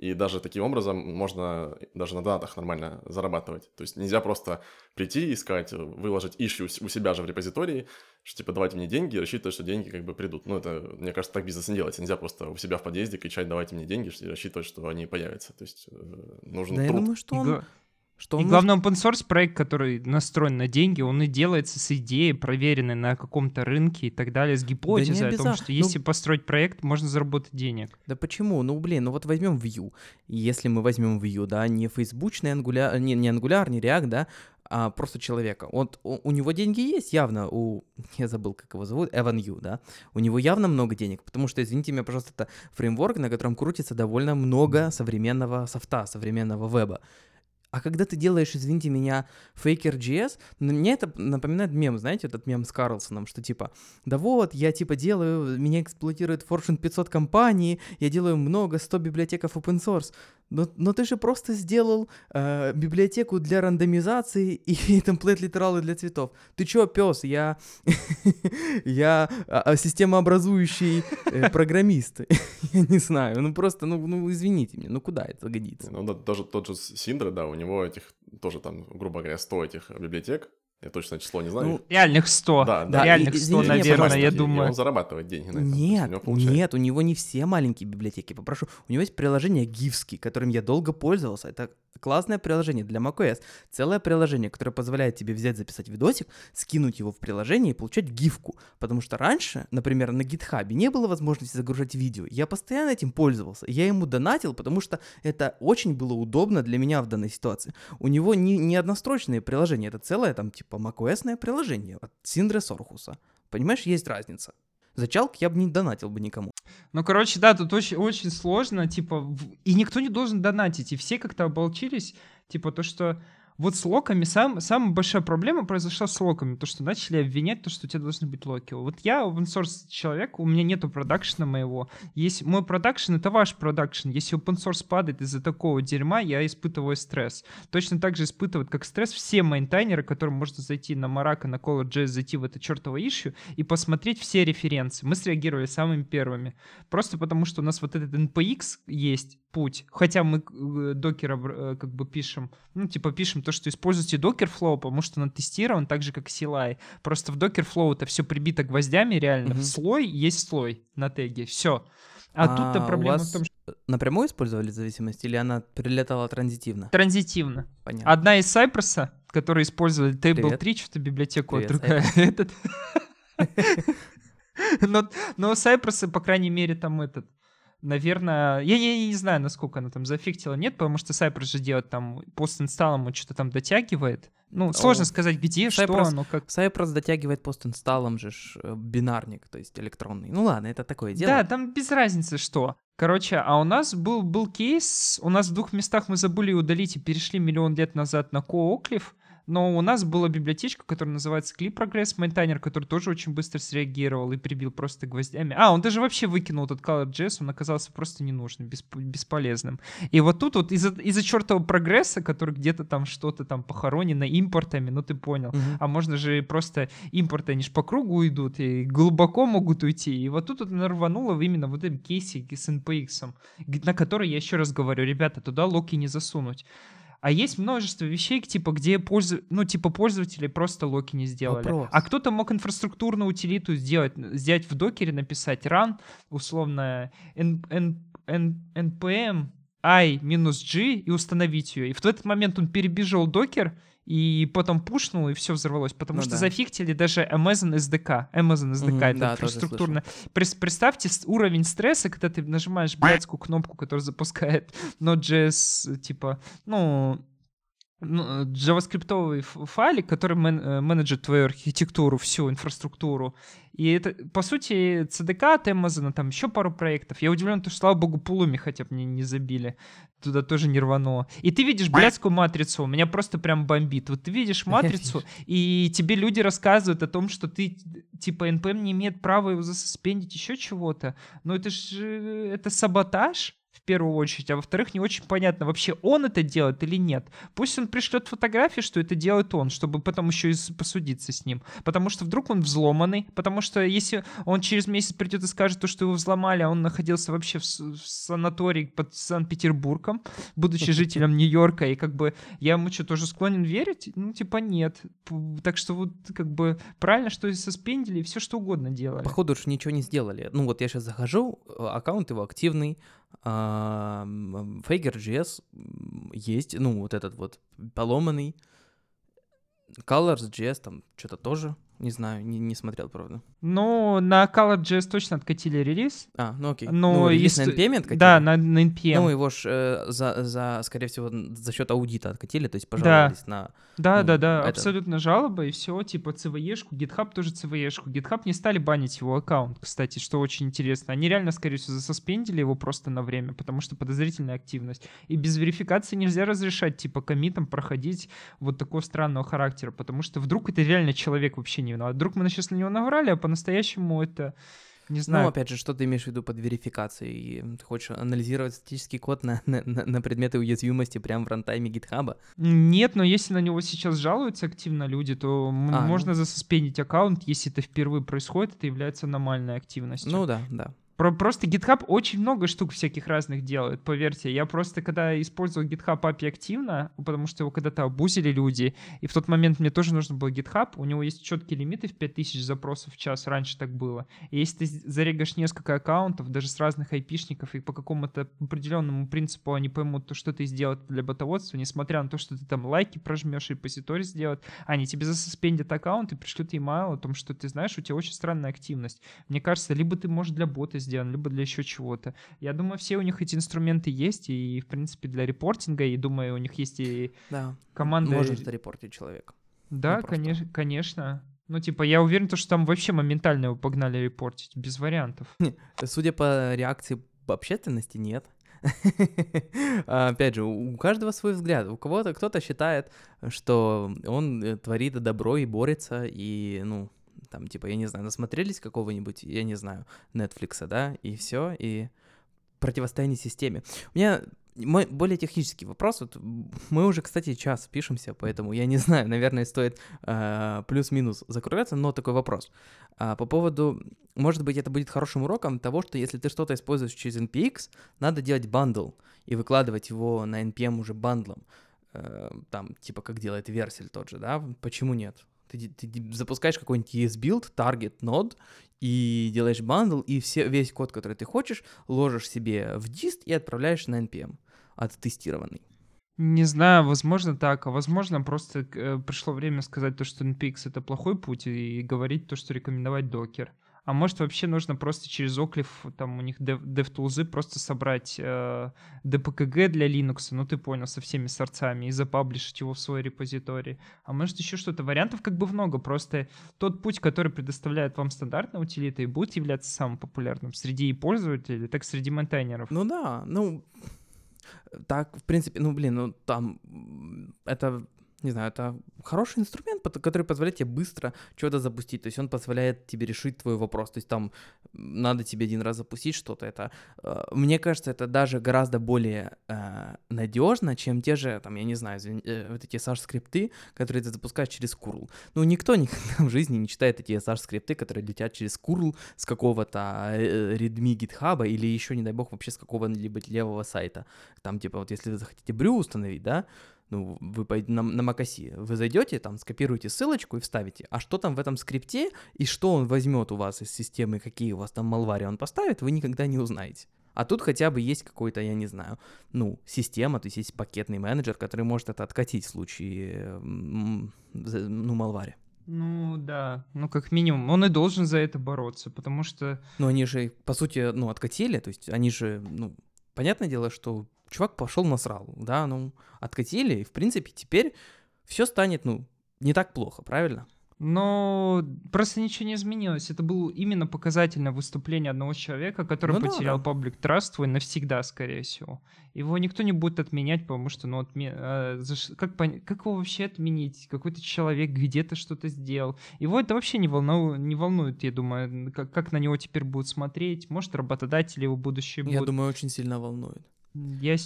S3: и даже таким образом можно даже на донатах нормально зарабатывать. То есть нельзя просто прийти, искать, выложить ищу у себя же в репозитории, что типа давайте мне деньги и рассчитывать, что деньги как бы придут. Ну это, мне кажется, так бизнес не делается. Нельзя просто у себя в подъезде кричать давайте мне деньги и рассчитывать, что они появятся. То есть э, нужен
S2: да
S3: труд.
S2: я думаю, что он...
S1: Что и главное, open source проект, который настроен на деньги, он и делается с идеей, проверенной на каком-то рынке и так далее, с гипотезой да о том, что если ну... построить проект, можно заработать денег.
S2: Да почему? Ну, блин, ну вот возьмем Vue. Если мы возьмем Vue, да, не фейсбучный Angular, не, не Angular, не React, да, а просто человека. Вот у, у него деньги есть явно, у, я забыл, как его зовут, Эван Ю, да, у него явно много денег, потому что, извините меня, пожалуйста, это фреймворк, на котором крутится довольно много современного софта, современного веба. А когда ты делаешь, извините меня, Faker.js, мне это напоминает мем, знаете, этот мем с Карлсоном, что типа, да вот, я типа делаю, меня эксплуатирует Fortune 500 компании, я делаю много, 100 библиотеков open source. Но, но ты же просто сделал э, библиотеку для рандомизации и темплейт литералы для цветов. Ты чё, пес? Я, я а, а, системообразующий э, программист. я не знаю. Ну просто, ну, ну извините меня, ну куда это годится?
S3: Ну да, даже тот же Синдра, да, у него этих тоже там, грубо говоря, 100 этих библиотек, я точно число не знаю. Ну,
S1: реальных 100. Да, да. Реальных 100, наверное, я думаю.
S3: он зарабатывает деньги на этом.
S2: Нет, у нет, у него не все маленькие библиотеки. Попрошу. У него есть приложение Givski, которым я долго пользовался. Это классное приложение для macOS. Целое приложение, которое позволяет тебе взять, записать видосик, скинуть его в приложение и получать гифку. Потому что раньше, например, на GitHub не было возможности загружать видео. Я постоянно этим пользовался. Я ему донатил, потому что это очень было удобно для меня в данной ситуации. У него не, не однострочные приложения, это целое там типа macOS приложение от Синдре Сорхуса. Понимаешь, есть разница. За чалк я бы не донатил бы никому.
S1: Ну, короче, да, тут очень, очень сложно, типа, и никто не должен донатить, и все как-то ополчились, типа, то, что вот с локами сам, самая большая проблема произошла с локами, то, что начали обвинять то, что у тебя должны быть локи. Вот я open source человек, у меня нету продакшена моего. Есть мой продакшн, это ваш продакшн. Если open source падает из-за такого дерьма, я испытываю стресс. Точно так же испытывают как стресс все мейнтайнеры, которым можно зайти на Марака, на Color.js, зайти в это чертово issue и посмотреть все референсы. Мы среагировали самыми первыми. Просто потому, что у нас вот этот NPX есть, путь. Хотя мы э, докер э, как бы пишем, ну, типа пишем то, что используйте Docker потому что он тестирован так же, как CLI. Просто в Docker это все прибито гвоздями реально. Mm-hmm. В слой есть слой на теге. Все. А, а тут-то проблема в том, что...
S2: Напрямую использовали зависимость или она прилетала транзитивно?
S1: Транзитивно. Понятно. Одна из Cypress, которая использовали Table Привет. 3, что-то библиотеку, Привет, другая этот. Но, но Cypress, по крайней мере, там этот наверное, я, я, я не знаю, насколько она там зафиктила, нет, потому что Cypress же делает там пост-инсталлом, он что-то там дотягивает. Ну, сложно сказать, где, Cypress, что оно, как...
S2: Cypress дотягивает пост-инсталлом же ж, э, бинарник, то есть электронный. Ну ладно, это такое дело.
S1: Да, там без разницы что. Короче, а у нас был, был кейс, у нас в двух местах мы забыли удалить и перешли миллион лет назад на Кооклифф, но у нас была библиотечка, которая называется Clip Progress Maintainer, который тоже очень быстро среагировал и прибил просто гвоздями. А, он даже вообще выкинул этот Color.js, он оказался просто ненужным, бесп бесполезным. И вот тут вот из-за из чертового прогресса, который где-то там что-то там похоронено импортами, ну ты понял. Uh-huh. А можно же просто импорты, они же по кругу идут и глубоко могут уйти. И вот тут вот нарвануло именно вот этом кейсе с NPX, на который я еще раз говорю, ребята, туда локи не засунуть. А есть множество вещей, типа, где пользу... ну, типа, пользователи просто локи не сделали. Вопрос. А кто-то мог инфраструктурную утилиту сделать, сделать в докере, написать run, условно, npm i-g и установить ее. И в этот момент он перебежал докер, и потом пушнул, и все взорвалось, потому ну, что да. зафиктили даже Amazon SDK. Amazon SDK mm-hmm, это да, инфраструктурно. Представьте уровень стресса, когда ты нажимаешь блядскую кнопку, которая запускает Node.js, типа, ну, ну, JavaScript файлик, который мен, э, менеджит твою архитектуру, всю инфраструктуру. И это, по сути, CDK от Amazon, там еще пару проектов. Я удивлен, что, слава богу, Пулуми хотя бы не, не забили. Туда тоже не рвануло. И ты видишь блядскую матрицу, меня просто прям бомбит. Вот ты видишь матрицу, и тебе люди рассказывают о том, что ты, типа, NPM не имеет права его засуспендить, еще чего-то. Но это же, это саботаж в первую очередь, а во-вторых, не очень понятно, вообще он это делает или нет. Пусть он пришлет фотографии, что это делает он, чтобы потом еще и посудиться с ним. Потому что вдруг он взломанный, потому что если он через месяц придет и скажет то, что его взломали, а он находился вообще в, в санатории под Санкт-Петербургом, будучи жителем Нью-Йорка, и как бы я ему что, тоже склонен верить? Ну, типа нет. Так что вот как бы правильно, что и соспендили, и все что угодно делали.
S2: Походу уж ничего не сделали. Ну вот я сейчас захожу, э, аккаунт его активный, Faker.js есть, ну вот этот вот поломанный, Colors.js там что-то тоже не знаю, не, не смотрел, правда.
S1: Ну, на Color.js точно откатили релиз.
S2: А, ну окей.
S1: Но
S2: ну,
S1: релиз
S2: на NPM откатили?
S1: Да, на, на NPM.
S2: Ну, его ж э, за, за, скорее всего, за счет аудита откатили, то есть пожаловались
S1: да.
S2: на...
S1: Да,
S2: ну,
S1: да, да,
S2: это...
S1: абсолютно жалоба, и все, типа CVE-шку, GitHub тоже CVE-шку. GitHub не стали банить его аккаунт, кстати, что очень интересно. Они реально, скорее всего, засоспендили его просто на время, потому что подозрительная активность. И без верификации нельзя разрешать, типа, комитам проходить вот такого странного характера, потому что вдруг это реально человек вообще не виноват. Вдруг мы сейчас на него наврали, а по-настоящему это не знаю.
S2: Ну, опять же, что ты имеешь в виду под верификацией? Ты хочешь анализировать статический код на, на, на предметы уязвимости прямо в рантайме гитхаба?
S1: Нет, но если на него сейчас жалуются активно люди, то а, можно ну... засуспендить аккаунт, если это впервые происходит, это является аномальной активностью.
S2: Ну да, да.
S1: Про, просто GitHub очень много штук всяких разных делает, поверьте. Я просто, когда использовал GitHub API активно, потому что его когда-то обузили люди, и в тот момент мне тоже нужно было GitHub, у него есть четкие лимиты в 5000 запросов в час, раньше так было. И если ты зарегаш несколько аккаунтов, даже с разных айпишников, и по какому-то определенному принципу они поймут, то, что ты сделал для ботоводства, несмотря на то, что ты там лайки прожмешь и репозиторий сделать, они тебе засуспендят аккаунт и пришлют email о том, что ты знаешь, у тебя очень странная активность. Мне кажется, либо ты можешь для бота сделать, сделан, либо для еще чего-то. Я думаю, все у них эти инструменты есть, и, в принципе, для репортинга, и думаю, у них есть и
S2: да.
S1: команда...
S2: Можно зарепортить человека.
S1: Да, ну, конечно, конечно. Ну, типа, я уверен, что там вообще моментально его погнали репортить, без вариантов.
S2: Судя по реакции общественности, нет. Опять же, у каждого свой взгляд. У кого-то кто-то считает, что он э, творит добро и борется, и, ну, там, типа, я не знаю, насмотрелись какого-нибудь, я не знаю, Netflix, да, и все, и противостояние системе. У меня мой более технический вопрос. Вот мы уже, кстати, час пишемся, поэтому я не знаю, наверное, стоит э, плюс-минус закругляться, но такой вопрос. А, по поводу, может быть, это будет хорошим уроком того, что если ты что-то используешь через NPX, надо делать бандл и выкладывать его на NPM уже бандлом. Э, там, типа, как делает Vercel тот же, да? Почему нет? Ты, ты запускаешь какой-нибудь esbuild, target node, и делаешь бандл, и все, весь код, который ты хочешь, ложишь себе в дист и отправляешь на NPM оттестированный.
S1: Не знаю, возможно так, а возможно просто э, пришло время сказать то, что NPX это плохой путь, и говорить то, что рекомендовать докер. А может вообще нужно просто через Оклив, там у них DevTools, просто собрать э, DPKG для Linux, ну ты понял, со всеми сорцами, и запаблишить его в свой репозиторий. А может еще что-то. Вариантов как бы много, просто тот путь, который предоставляет вам стандартная утилита, и будет являться самым популярным среди и пользователей, так среди мейнтейнеров.
S2: Ну да, ну так, в принципе, ну блин, ну там это не знаю, это хороший инструмент, который позволяет тебе быстро что-то запустить. То есть он позволяет тебе решить твой вопрос. То есть там надо тебе один раз запустить что-то. Это, э, мне кажется, это даже гораздо более э, надежно, чем те же, там, я не знаю, э, вот эти SH-скрипты, которые ты запускаешь через curl. Ну, никто никогда в жизни не читает эти SH-скрипты, которые летят через curl с какого-то э, readme GitHub или еще, не дай бог, вообще с какого-нибудь левого сайта. Там, типа, вот если вы захотите брю установить, да, ну, вы на, на Макаси, вы зайдете, там, скопируете ссылочку и вставите, а что там в этом скрипте, и что он возьмет у вас из системы, какие у вас там малвари он поставит, вы никогда не узнаете. А тут хотя бы есть какой-то, я не знаю, ну, система, то есть есть пакетный менеджер, который может это откатить в случае, ну, малвари.
S1: Ну да, ну как минимум, он и должен за это бороться, потому что...
S2: Ну они же, по сути, ну откатили, то есть они же, ну, понятное дело, что чувак пошел насрал, да, ну, откатили, и, в принципе, теперь все станет, ну, не так плохо, правильно?
S1: Но просто ничего не изменилось. Это было именно показательное выступление одного человека, который
S2: Ну да,
S1: потерял
S2: да.
S1: public trust свой навсегда, скорее всего. Его никто не будет отменять, потому что, ну, отме- а, за ш- как, пон- как его вообще отменить? Какой-то человек где-то что-то сделал. Его это вообще не, волну- не волнует, я думаю, как, как на него теперь будут смотреть. Может, работодатели его будущее
S2: Я
S1: будут.
S2: думаю, очень сильно волнует.
S1: Я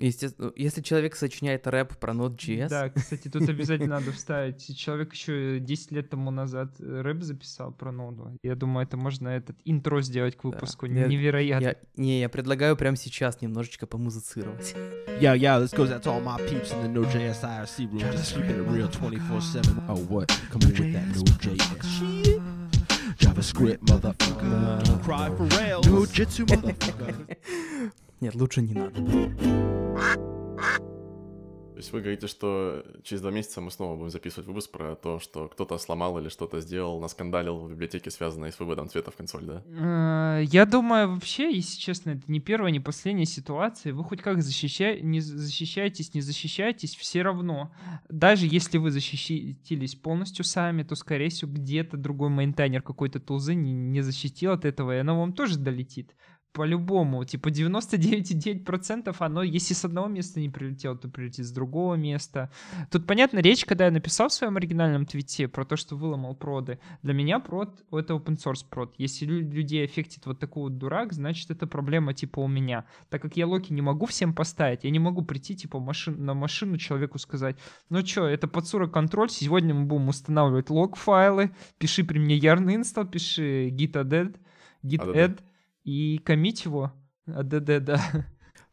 S2: Естественно, если человек сочиняет рэп про Node.js,
S1: Да, кстати, тут обязательно надо вставить. Человек еще 10 лет тому назад э, рэп записал про ноду. Я думаю, это можно этот интро сделать к выпуску.
S2: Я-
S1: Невероятно.
S2: я, не, я предлагаю прямо сейчас немножечко помузицировать.
S4: Yo, yo, this goes out to all my peeps in the Node.js IRC room, just keeping it real 24-7. Oh, what? Come in with that Node.js shit. JavaScript, motherfucker. Don't cry for Rails. Node-jitsu, motherfucker.
S2: Нет, лучше не надо.
S3: То есть вы говорите, что через два месяца мы снова будем записывать выпуск про то, что кто-то сломал или что-то сделал, наскандалил в библиотеке, связанной с выводом цвета в консоль, да?
S1: Э, Я думаю, вообще, если честно, это не первая, не последняя ситуация. Вы хоть как защища- не защищаетесь, не защищаетесь, все равно. Даже если вы защитились полностью сами, то, скорее всего, где-то другой мейнтайнер какой-то тулзы не, не защитил от этого, и оно вам тоже долетит. По-любому, типа 99,9% оно, если с одного места не прилетело, то прилетит с другого места. Тут, понятно, речь, когда я написал в своем оригинальном твите про то, что выломал проды, для меня прод — это open source прод. Если лю- людей аффектит вот такой вот дурак, значит, это проблема типа у меня. Так как я локи не могу всем поставить, я не могу прийти типа машин, на машину человеку сказать, ну чё, это под 40 контроль, сегодня мы будем устанавливать лог-файлы, пиши при мне yarn install, пиши git add, git
S3: ADD.
S1: И коммить его. add, да.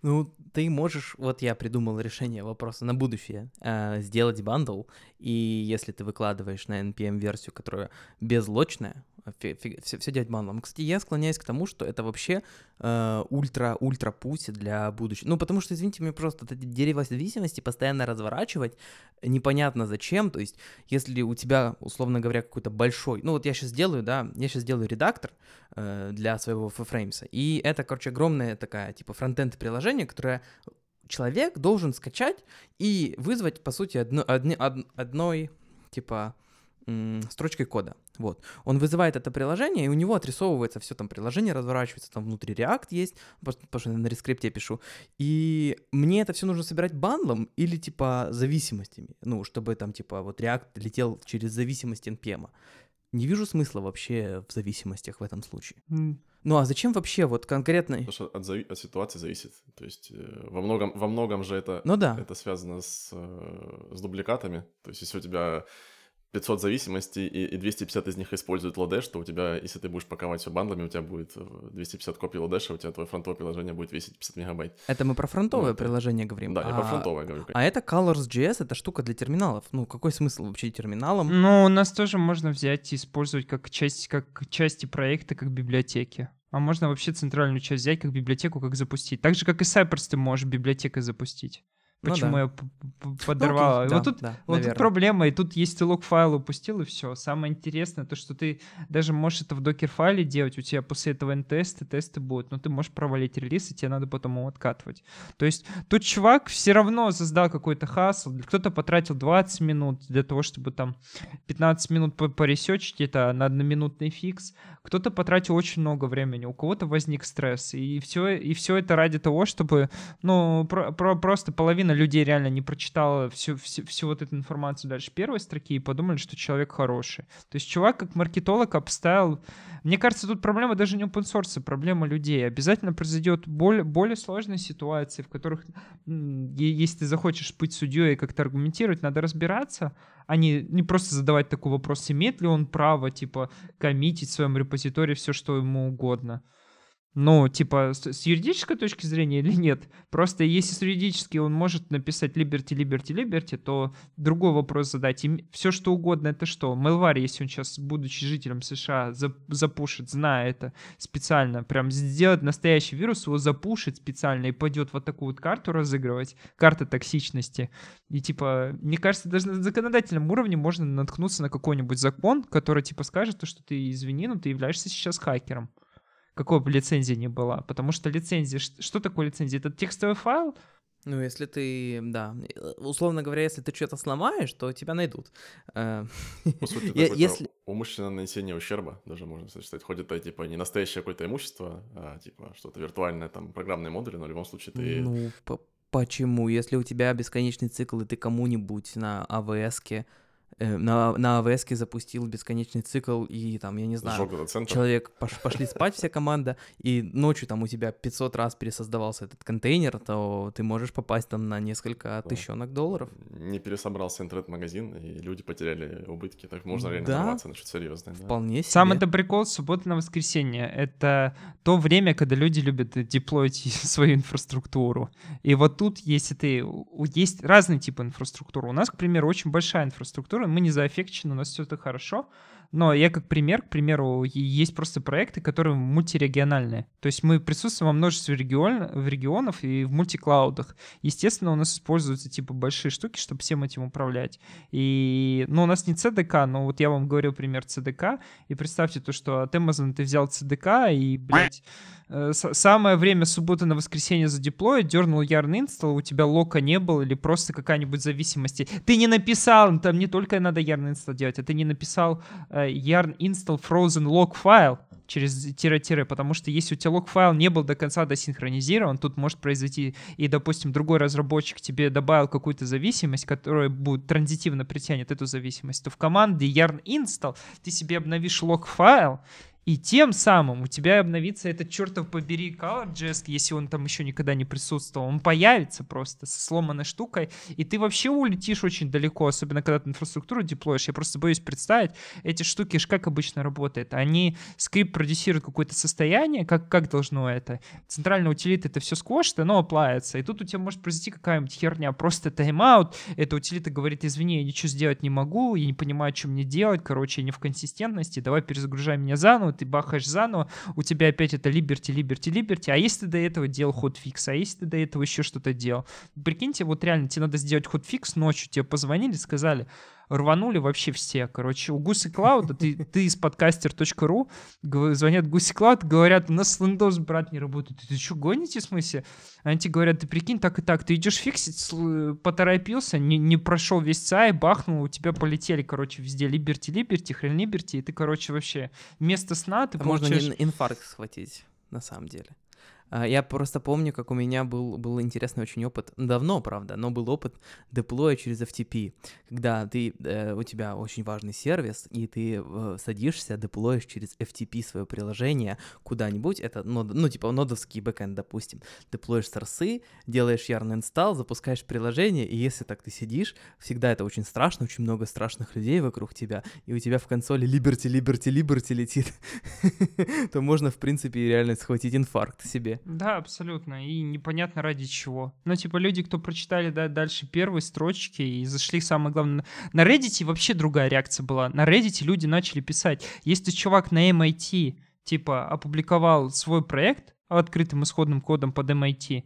S2: Ну, ты можешь, вот я придумал решение вопроса на будущее, э, сделать бандл, и если ты выкладываешь на NPM-версию, которая безлочная, все, делать бандлом. Кстати, я склоняюсь к тому, что это вообще э, ультра-ультра путь для будущего. Ну, потому что, извините меня, просто вот эти дерево зависимости постоянно разворачивать непонятно зачем. То есть, если у тебя, условно говоря, какой-то большой... Ну, вот я сейчас делаю, да, я сейчас делаю редактор э, для своего FFrames, и это, короче, огромная такая, типа, фронтенд приложение, которое человек должен скачать и вызвать, по сути, одно, одни- од- одной, типа, строчкой кода. Вот. Он вызывает это приложение, и у него отрисовывается все там приложение, разворачивается, там внутри React есть, потому что я на рескрипте пишу. И мне это все нужно собирать бандлом или типа зависимостями, ну, чтобы там типа вот React летел через зависимость NPM. Не вижу смысла вообще в зависимостях в этом случае.
S1: М,
S2: Ну а зачем вообще вот конкретно...
S3: Потому что от, зави- от ситуации зависит. То есть э, во многом, во многом же это,
S2: Ну да.
S3: это связано с, э, с дубликатами. То есть если у тебя 500 зависимостей и, и 250 из них используют Lodash, то у тебя, если ты будешь паковать все бандлами, у тебя будет э, 250 копий Lodash, у тебя твое фронтовое приложение будет весить 50 мегабайт.
S2: Это мы про фронтовое
S3: Ну, это-
S2: приложение говорим.
S3: Да, я
S2: а...
S3: про фронтовое говорю.
S2: А это Colors.js, это штука для терминалов. Ну, какой смысл вообще терминалом?
S1: Ну, у нас тоже можно взять и использовать как часть, как части проекта, как библиотеки. А можно вообще центральную часть взять как библиотеку, как запустить. Так же, как и Cypress ты можешь библиотекой запустить.
S2: Ну
S1: Почему
S2: да.
S1: я п- п- подорвал?
S2: Ну, окей,
S1: вот
S2: да,
S1: тут,
S2: да,
S1: вот тут проблема, и тут есть ты лог-файл упустил, и все. Самое интересное, то, что ты даже можешь это в докер-файле делать, у тебя после этого n-тесты, тесты будут, но ты можешь провалить релиз, и тебе надо потом его откатывать. То есть тут чувак все равно создал какой-то хасл, кто-то потратил 20 минут для того, чтобы там 15 минут по- поресечить это на одноминутный фикс, кто-то потратил очень много времени, у кого-то возник стресс, и все, и все это ради того, чтобы, ну, про- про- просто половина людей реально не прочитала всю, всю, всю вот эту информацию дальше первой строки и подумали, что человек хороший. То есть чувак как маркетолог обставил... Мне кажется, тут проблема даже не open source, проблема людей. Обязательно произойдет более, более сложные ситуации, в которых, если ты захочешь быть судьей и как-то аргументировать, надо разбираться, а не, не просто задавать такой вопрос, имеет ли он право, типа, коммитить в своем репозитории все, что ему угодно. Ну, типа, с, с юридической точки зрения или нет? Просто если с юридически он может написать Liberty, Liberty, Liberty, то другой вопрос задать. Все, что угодно, это что? Мелвари, если он сейчас, будучи жителем США, за- запушит, зная это специально, прям сделать настоящий вирус, его запушит специально и пойдет вот такую вот карту разыгрывать, карта токсичности. И типа, мне кажется, даже на законодательном уровне можно наткнуться на какой-нибудь закон, который типа скажет, то, что ты извини, но ты являешься сейчас хакером какой бы лицензии ни была. Потому что лицензия... Что такое лицензия? Это текстовый файл?
S2: Ну, если ты, да, условно говоря, если ты что-то сломаешь, то тебя найдут. Э,
S3: По сути,
S2: если-
S3: умышленное нанесение ущерба, даже можно сочетать. Хоть это, типа, не настоящее какое-то имущество, а, типа, что-то виртуальное, там, программные модули, но в любом случае ты...
S2: Ну, по- почему? Если у тебя бесконечный цикл, и ты кому-нибудь на АВС-ке, на, на АВС-ке запустил бесконечный цикл, и там, я не знаю, человек пош- пошли спать вся команда, и ночью там у тебя 500 раз пересоздавался этот контейнер, то ты можешь попасть там на несколько тысячонок долларов.
S3: Не пересобрался интернет-магазин, и люди потеряли убытки. Так можно реально
S2: Да.
S3: на что-то серьезное. да.
S2: Вполне себе.
S1: Сам это прикол суббота на воскресенье. Это то время, когда люди любят деплоить свою инфраструктуру. И вот тут, если ты... Есть разные типы инфраструктуры. У нас, к примеру, очень большая инфраструктура, мы не заэффекчены, у нас все это хорошо. Но я как пример, к примеру, есть просто проекты, которые мультирегиональные. То есть мы присутствуем во множестве регион, в регионов и в мультиклаудах. Естественно, у нас используются типа большие штуки, чтобы всем этим управлять. И, ну, у нас не CDK, но вот я вам говорил пример CDK, и представьте то, что от Amazon ты взял CDK и, блядь, э, самое время субботы на воскресенье задеплоить, дернул yarn install, у тебя лока не было или просто какая-нибудь зависимость. Ты не написал, там не только надо yarn install делать, а ты не написал yarn install frozen log файл через тире-тире, потому что если у тебя лог файл не был до конца досинхронизирован, тут может произойти, и, допустим, другой разработчик тебе добавил какую-то зависимость, которая будет транзитивно притянет эту зависимость, то в команде yarn install ты себе обновишь лог файл, и тем самым у тебя обновится этот чертов побери ColorJS, если он там еще никогда не присутствовал. Он появится просто со сломанной штукой, и ты вообще улетишь очень далеко, особенно когда ты инфраструктуру деплоишь. Я просто боюсь представить, эти штуки ж как обычно работает. Они, скрипт продюсирует какое-то состояние, как, как должно это. Центральная утилита это все сквошит, оно оплавится. И тут у тебя может произойти какая-нибудь херня, просто тайм-аут, эта утилита говорит, извини, я ничего сделать не могу, я не понимаю, что мне делать, короче, я не в консистентности, давай перезагружай меня заново, ты бахаешь заново, у тебя опять это Liberty, Liberty, Liberty, а если ты до этого делал хотфикс, а если ты до этого еще что-то делал, прикиньте, вот реально тебе надо сделать хотфикс ночью, тебе позвонили, сказали, рванули вообще все, короче, у Гуси Клауда, ты, ты из гв- звонят Гуси Клауд, говорят, у нас Windows, брат, не работает, ты что, гоните, в смысле? Они тебе говорят, ты прикинь, так и так, ты идешь фиксить, сл- поторопился, не, не прошел весь цай, бахнул, у тебя полетели, короче, везде Liberty, Liberty, хрен Liberty, и ты, короче, вообще вместо сна ты
S2: А можно
S1: получаешь...
S2: не инфаркт схватить, на самом деле. А, Я просто помню, как у меня был, был интересный очень опыт, давно, правда, но был опыт деплоя через FTP, когда ты, э, у тебя очень важный сервис, и ты э, садишься, деплоишь через FTP свое приложение куда-нибудь, это, нод- ну, типа, нодовский бэкэнд, допустим, деплоишь сорсы, делаешь yarn install, запускаешь приложение, и если так ты сидишь, всегда это очень страшно, очень много страшных людей вокруг тебя, и у тебя в консоли Liberty, Liberty, Liberty летит, то можно, в принципе, реально схватить инфаркт себе.
S1: Да, абсолютно. И непонятно ради чего. Ну, типа, люди, кто прочитали да, дальше первые строчки и зашли, самое главное... На Reddit вообще другая реакция была. На Reddit люди начали писать. Если чувак на MIT, типа, опубликовал свой проект открытым исходным кодом под MIT,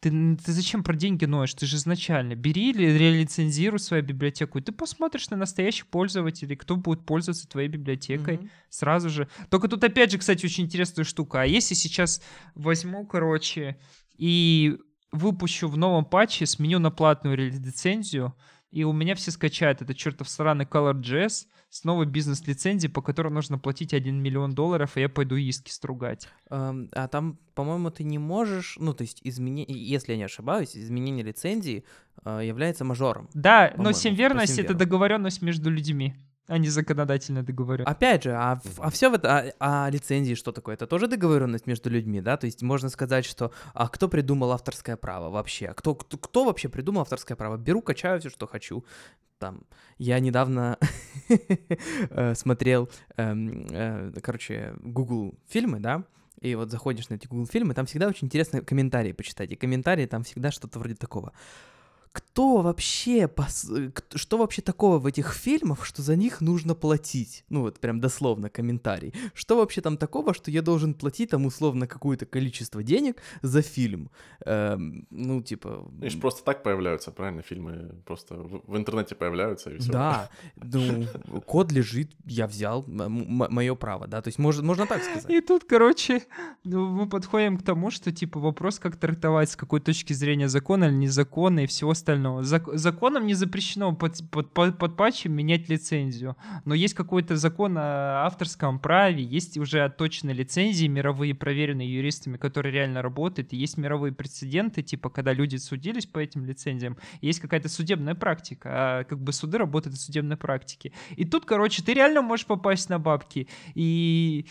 S1: ты, ты зачем про деньги ноешь? Ты же изначально бери или релицензируй свою библиотеку, и ты посмотришь на настоящих пользователей, кто будет пользоваться твоей библиотекой
S2: Мгм.
S1: сразу же. Только тут опять же, кстати, очень интересная штука. А если сейчас возьму, короче, и выпущу в новом патче, сменю на платную лицензию, и у меня все скачают этот чертов сраный ColorJS с новой бизнес-лицензией, по которой нужно платить 1 миллион долларов, и я пойду иски стругать.
S2: А там, по-моему, ты не можешь, ну, то есть, изменение, если я не ошибаюсь, изменение лицензии э, является мажором.
S1: Да, но семверность —
S2: по
S1: это договоренность между людьми, а не законодательная договоренность.
S2: Опять же, а, а все это, а, а лицензии что такое? Это тоже договоренность между людьми, да? То есть можно сказать, что а кто придумал авторское право вообще? А Кто, кто, кто вообще придумал авторское право? Беру, качаю все, что хочу. Там, я недавно э, смотрел, эм, э, короче, Google фильмы, да? И вот заходишь на эти Google фильмы, там всегда очень интересные комментарии почитать. И комментарии там всегда что-то вроде такого. Кто вообще, что вообще такого в этих фильмах, что за них нужно платить? Ну вот прям дословно комментарий. Что вообще там такого, что я должен платить там условно какое-то количество денег за фильм? Эм, ну типа...
S3: Они же просто так появляются, правильно? Фильмы просто в, в интернете появляются и все.
S2: Да, ну, код лежит, я взял, мое право, да, то есть можно, можно так сказать.
S1: И тут, короче, ну, мы подходим к тому, что, типа, вопрос, как трактовать, с какой точки зрения закона или незаконно и всего остального. Зак- законом не запрещено под, под, под, под патчем менять лицензию, но есть какой-то закон о авторском праве, есть уже отточенные лицензии мировые, проверенные юристами, которые реально работают, и есть мировые прецеденты, типа, когда люди судились по этим лицензиям, есть какая-то судебная практика, а как бы суды работают в судебной практике. И тут, короче, ты реально можешь попасть на бабки, и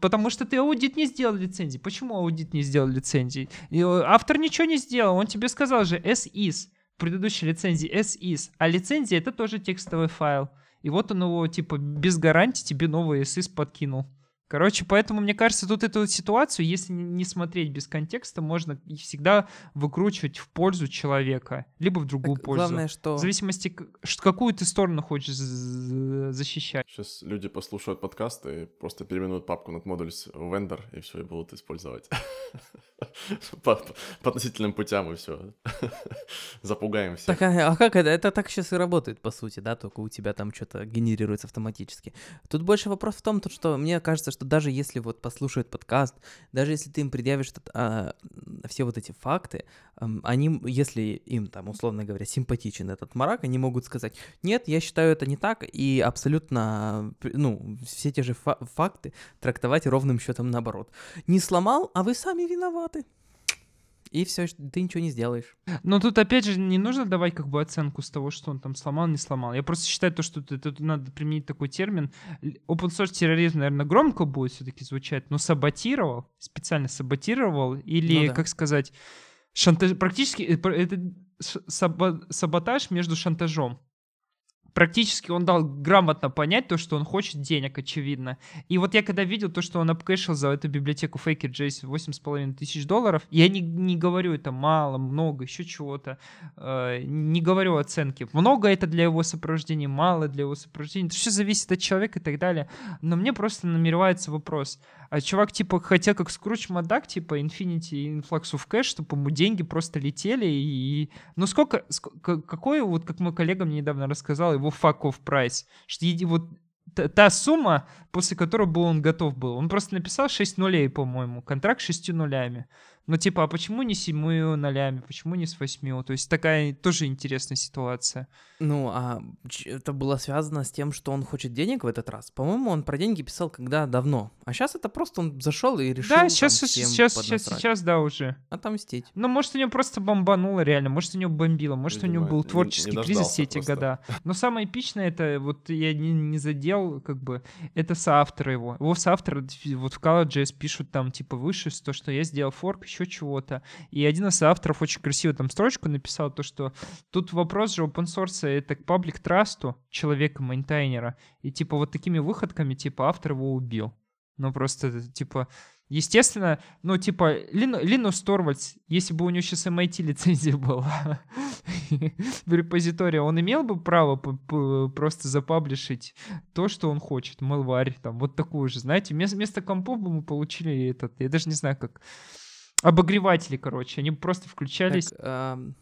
S1: потому что ты аудит не сделал лицензии. Почему аудит не сделал лицензии? Э, Автор ничего не сделал, он тебе сказал же as is, предыдущей лицензии as is, а лицензия это тоже текстовый файл. И вот он его, типа, без гарантии тебе новый SIS подкинул. Короче, поэтому, мне кажется, тут эту ситуацию, если не смотреть без контекста, можно всегда выкручивать в пользу человека, либо в другую
S2: Так,
S1: пользу.
S2: Главное, что...
S1: В зависимости, какую ты сторону хочешь защищать.
S3: Сейчас люди послушают подкаст и просто переименуют папку над модулис в vendor, и все, и будут использовать. По, относительным путям, и все. Запугаем всех.
S2: Так, а, а как это? Это так сейчас и работает, по сути, да, только у тебя там что-то генерируется автоматически. Тут больше вопрос в том, то, что мне кажется, что даже если вот послушают подкаст, даже если ты им предъявишь а, все вот эти факты, они, если им там, условно говоря, симпатичен этот марак, они могут сказать, нет, я считаю это не так, и абсолютно, ну, все те же фа- факты трактовать ровным счетом наоборот. Не сломал, а вы сами виноваты. И все, ты ничего не сделаешь.
S1: Но тут, опять же, не нужно давать как бы оценку с того, что он там сломал, не сломал. Я просто считаю то, что тут, надо применить такой термин. Open source терроризм, наверное, громко будет все-таки звучать, но саботировал, специально саботировал, или,
S2: Ну да.
S1: как сказать, шантаж... практически э, это саботаж между шантажом. Практически он дал грамотно понять то, что он хочет денег, очевидно. И вот я когда видел то, что он обкэшил за эту библиотеку Faker JS 8,5 тысяч долларов, я не, не говорю это мало, много, еще чего-то, э, не говорю оценки. Много это для его сопровождения, мало для его сопровождения. Это все зависит от человека и так далее. Но мне просто намеревается вопрос. А чувак, типа, хотел как Скруч Мадак, типа, Infinity Influx of Cash, чтобы ему деньги просто летели и... Ну сколько... ск- к- какой, вот как мой коллега мне недавно рассказал, его fuck-off прайс, что вот та сумма, после которой был он готов был. Он просто написал 6 нулей, по-моему, контракт с 6 нулями. Ну, типа, а почему не с 7 нулями, почему не с 8? То есть такая тоже интересная ситуация.
S2: Ну, а это было связано с тем, что он хочет денег в этот раз. По-моему, он про деньги писал когда давно. А сейчас это просто он зашел и решил
S1: да,
S2: там
S1: сейчас,
S2: всем
S1: сейчас, сейчас,
S2: поднасрать.
S1: сейчас, да, уже.
S2: отомстить.
S1: Ну, может, у него просто бомбануло реально, может, у него бомбило, может, у него
S3: Видимо,
S1: был
S3: не- не
S1: творческий кризис все эти
S3: просто.
S1: года. Но самое эпичное, это вот я не, не задел, как бы, это соавторы его. Его соавторы вот в CollegeJS пишут там, типа, выше, то, что я сделал форк, еще чего-то. И один из авторов очень красиво там строчку написал, то, что тут вопрос же open source это к паблик трасту человека, мейнтайнера. И, типа, вот такими выходками, типа, автор его убил. Ну, просто, типа, Естественно, ну, типа, Лин, Линус Торвальдс, если бы у него сейчас MIT лицензия была в репозитории, он имел бы право просто запаблишить то, что он хочет, малварь, там, вот такую же, знаете, вместо, вместо компов бы мы получили этот, я даже не знаю, как, обогреватели, короче, они просто включались.
S2: Так, ам,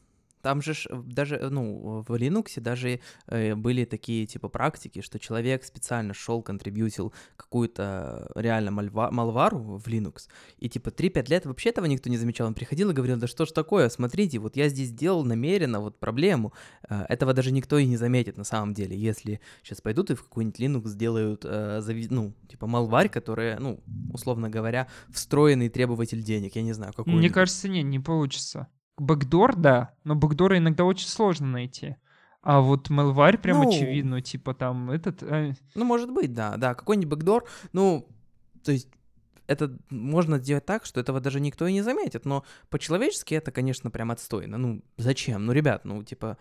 S2: там же э, даже, э, ну, в Linux даже э, были такие типа практики, что человек специально шел, контрибьютил какую-то реально мальва- малвару в Linux, и типа 3-5 лет вообще этого никто не замечал. Он приходил и говорил, да что ж такое, смотрите, вот я здесь сделал намеренно вот проблему. Этого даже никто и не заметит на самом деле, если сейчас пойдут и в какой-нибудь Linux сделают, ну, типа малварь, которая, ну, условно говоря, встроенный требователь денег, я не знаю, какой
S1: Мне кажется, не, не получится. Бэкдор, да, но бэкдоры иногда очень сложно найти. А вот малварь прям
S2: Ну.
S1: очевидно, типа там этот... э,
S2: Ну, может быть, да, да, какой-нибудь бэкдор, ну, то есть это можно сделать так, что этого даже никто и не заметит, но по-человечески это, конечно, прям отстойно. Ну, зачем? Ну, ребят, ну, типа,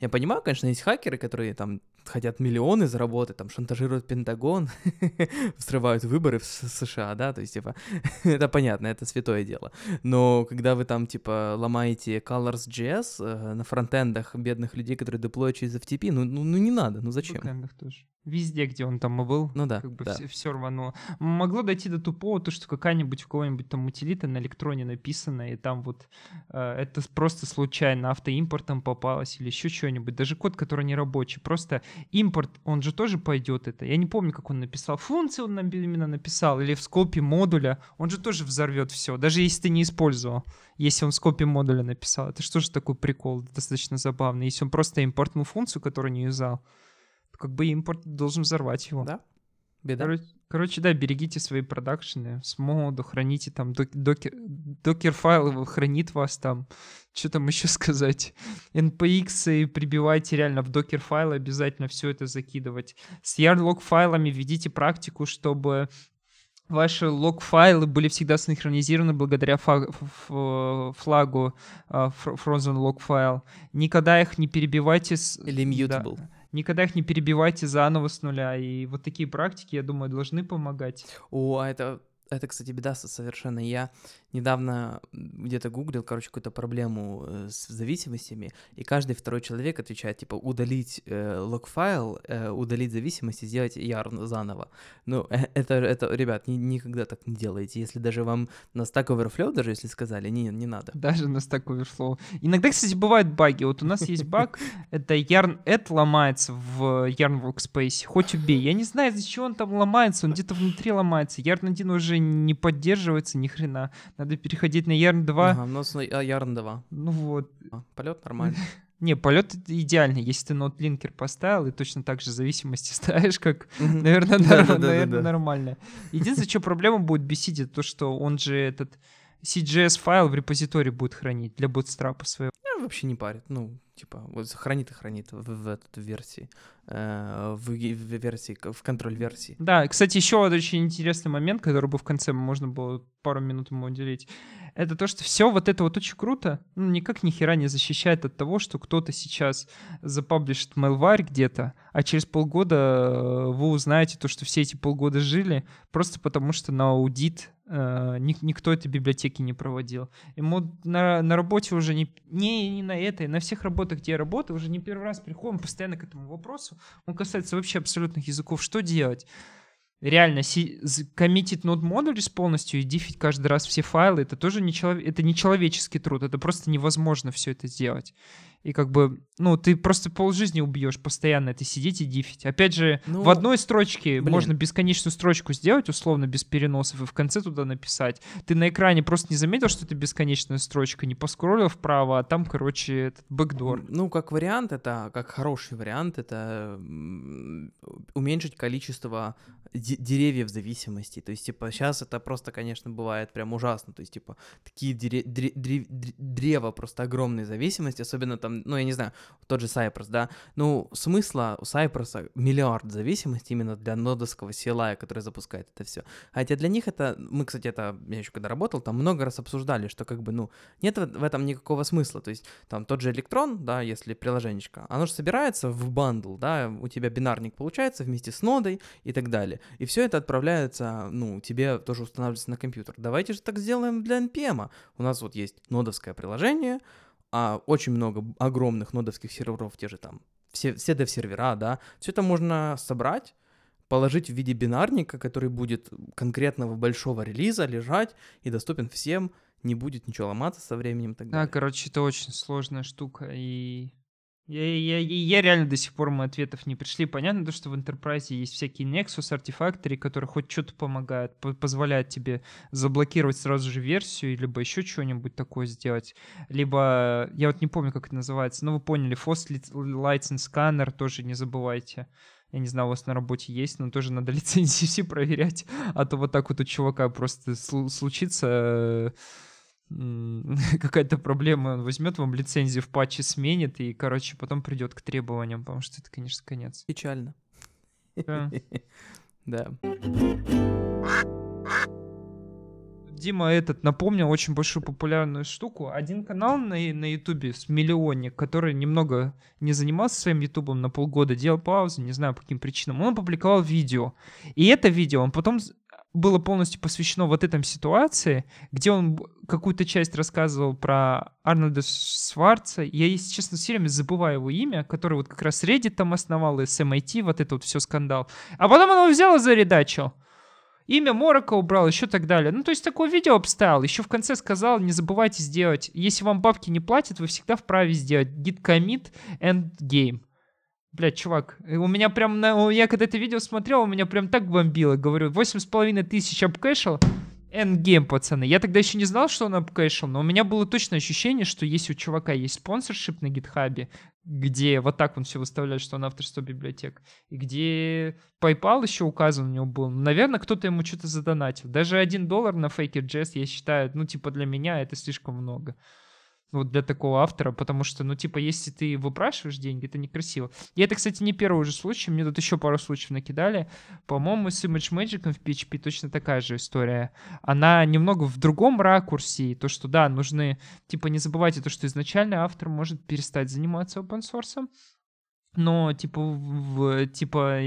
S2: Я понимаю, конечно, есть хакеры, которые там хотят миллионы заработать, там шантажируют Пентагон, взрывают выборы в США, да, то есть, типа, это понятно, это святое дело. Но когда вы там, типа, ломаете Colors.js э, на фронтендах бедных людей, которые деплоят через FTP, ну, ну, ну не надо, ну зачем?
S1: Бэкэндах тоже. Везде, где он там и был,
S2: Ну да,
S1: как бы
S2: да.
S1: все, все рвануло. Могло дойти до тупого, то, что какая-нибудь у кого-нибудь там утилита на электроне написана, и там вот э, это просто случайно автоимпортом попалось или еще что-нибудь. Даже код, который не рабочий. Просто импорт, он же тоже пойдет это. Я не помню, как он написал. Функцию он нам именно написал, или в скопе модуля. Он же тоже взорвет все, даже если ты не использовал. Если он в скопе модуля написал. Это что же такой прикол? Достаточно забавно. Если он просто импортнул функцию, которую не юзал, то как бы импорт должен взорвать его.
S2: Да, беда.
S1: Короче, короче, да, берегите свои продакшены с моду, храните там док- докер, докер-файл его хранит вас там. Что там еще сказать? NPX и прибивайте реально в докер-файлы, обязательно все это закидывать. С yarn файлами введите практику, чтобы ваши лог-файлы были всегда синхронизированы благодаря флагу а, fr- frozen log file. Никогда их не перебивайте с...
S2: Или
S1: да. Никогда их не перебивайте заново с нуля. И вот такие практики, я думаю, должны помогать.
S2: О, а это, это, кстати, беда со- совершенно. Я недавно где-то гуглил, короче, какую-то проблему э, с зависимостями, и каждый второй человек отвечает, типа, удалить э, лог-файл, э, удалить зависимости, сделать yarn заново. Ну, э, это, это ребят, ни- никогда так не делайте. Если даже вам на Stack Overflow, даже если сказали, не, не надо.
S1: Даже на Stack Overflow. Иногда, кстати, бывают баги. Вот у нас есть баг, это yarn add ломается в yarn workspace. Хоть убей. Я не знаю, из-за чего он там ломается. Он где-то внутри ломается. Yarn 1 уже не поддерживается ни хрена. Надо переходить на Yarn 2.
S2: Ага, но с- а, yarn 2.
S1: Ну вот.
S2: Полет нормально.
S1: Не, полет идеальный. Если ты ноут-линкер поставил и точно так же зависимости ставишь, как наверное, нормально. Единственное, что проблема будет бесить, это то, что он же этот CGS файл в репозитории будет хранить для bootstrap своего.
S2: Меня вообще не парит. Ну, типа, вот хранит и хранит в, в этот версии. э, в, в версии, в контроль версии.
S1: Да, кстати, еще очень интересный момент, который бы в конце можно было пару минут ему уделить. Это то, что все вот это вот очень круто, ну, никак ни хера не защищает от того, что кто-то сейчас запаблишит mailware где-то, а через полгода э, вы узнаете то, что все эти полгода жили, просто потому что на аудит э, ник- никто эти библиотеки не проводил. Ему на, на работе уже не, не, не на этой, на всех работах, где я работаю, уже не первый раз приходим постоянно к этому вопросу. Он касается вообще абсолютных языков. Что делать? Реально, си- коммитить нод модулис полностью и дифить каждый раз все файлы, это тоже не, челов- это не человеческий труд, это просто невозможно все это сделать. И как бы, ну, ты просто полжизни убьешь постоянно это сидеть и дифить. Опять же,
S2: Ну,
S1: в одной строчке
S2: блин.
S1: можно бесконечную строчку сделать, условно, без переносов, и в конце туда написать. Ты на экране просто не заметил, что это бесконечная строчка, не поскроллил вправо, а там, короче, этот бэкдор.
S2: Ну, как вариант, это, как хороший вариант, это уменьшить количество де- деревьев зависимости. То есть, типа, сейчас это просто, конечно, бывает прям ужасно. То есть, типа, такие дере- дре- дре- дре- древа просто огромной зависимости, особенно там, ну, я не знаю, тот же Cypress, да. Ну, смысла у Cypress миллиард зависимостей именно для нодовского CLI, который запускает это все. Хотя для них это, мы, кстати, это, я еще когда работал, там много раз обсуждали, что как бы, ну, нет в этом никакого смысла. То есть, там тот же электрон, да, если приложенечко, оно же собирается в бандл, да, у тебя бинарник получается вместе с нодой и так далее. И все это отправляется, ну, тебе тоже устанавливается на компьютер. Давайте же так сделаем для NPM. У нас вот есть нодовское приложение, а очень много огромных нодовских серверов, те же там, все, все dev-сервера, да, все это можно собрать, положить в виде бинарника, который будет конкретного большого релиза лежать и доступен всем, не будет ничего ломаться со временем и так
S1: Да,
S2: далее.
S1: короче, это очень сложная штука, и я, я, я, реально до сих пор мы ответов не пришли. Понятно, то, что в Enterprise есть всякие Nexus, артефакторы, которые хоть что-то помогают, по- позволяют тебе заблокировать сразу же версию, либо еще что-нибудь такое сделать. Либо, я вот не помню, как это называется, но вы поняли, FOSS License Scanner тоже не забывайте. Я не знаю, у вас на работе есть, но тоже надо лицензии все проверять. А то вот так вот у чувака просто слу- случится э, какая-то проблема, он возьмет вам лицензию в патче, сменит, и, короче, потом придет к требованиям, потому что это, конечно, конец.
S2: Печально.
S1: Да.
S2: Да.
S1: Дима этот напомнил очень большую популярную штуку. Один канал на, на Ютубе с миллионник, который немного не занимался своим Ютубом на полгода, делал паузу, не знаю по каким причинам, он опубликовал видео. И это видео он потом было полностью посвящено вот этой ситуации, где он какую-то часть рассказывал про Арнольда Сварца. Я, если честно, все время забываю его имя, который вот как раз Reddit там основал, и с MIT, вот это вот все скандал. А потом он его взял и заредачил. Имя Морока убрал, еще так далее. Ну, то есть такое видео обставил. Еще в конце сказал, не забывайте сделать. Если вам бабки не платят, вы всегда вправе сделать git commit and game. Блядь, чувак, э, у меня прям, на, я когда это видео смотрел, у меня прям так бомбило. Говорю, 8,5 тысяч обкэшил, Endgame, пацаны. Я тогда еще не знал, что он обкэшил, но у меня было точное ощущение, что если у чувака есть спонсоршип на гитхабе, где вот так он все выставляет, что он авторство библиотек, и где PayPal еще указан у него был, наверное, кто-то ему что-то задонатил. Даже один доллар на Faker.js, я считаю, ну, типа, для меня это слишком много. Вот для такого автора, потому что, ну, типа, если ты выпрашиваешь деньги, это некрасиво. И это, кстати, не первый уже случай, мне тут еще пару случаев накидали. По-моему, с Image Magic в PHP точно такая же история. Она немного в другом ракурсе, то, что, да, нужны, типа, не забывайте то, что изначально автор может перестать заниматься open source, но, типа, в, типа,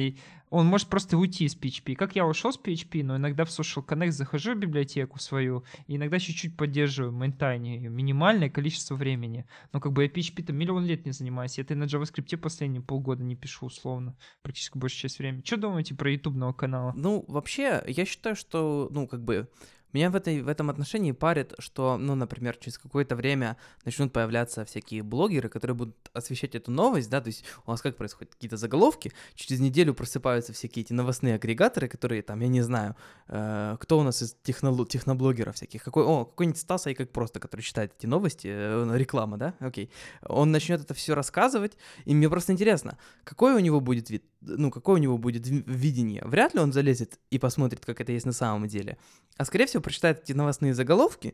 S1: он может просто уйти из PHP. Как я ушел с PHP, но иногда в Social Connect захожу в библиотеку свою, и иногда чуть-чуть поддерживаю, мейнтайне минимальное количество времени. Но как бы я PHP-то миллион лет не занимаюсь, я-то и на JavaScript последние полгода не пишу условно, практически большую часть времени. Что думаете про ютубного канала?
S2: Ну, вообще, я считаю, что, ну, как бы, меня в, этой, в этом отношении парит, что, ну, например, через какое-то время начнут появляться всякие блогеры, которые будут освещать эту новость, да, то есть у нас как происходит? Какие-то заголовки, через неделю просыпаются всякие эти новостные агрегаторы, которые там, я не знаю, э, кто у нас из техноло- техноблогеров всяких, какой, о, какой-нибудь Стас как просто, который читает эти новости, э, реклама, да, окей, он начнет это все рассказывать, и мне просто интересно, какой у него будет вид, ну, какое у него будет ви- видение, вряд ли он залезет и посмотрит, как это есть на самом деле, а скорее всего прочитает эти новостные заголовки,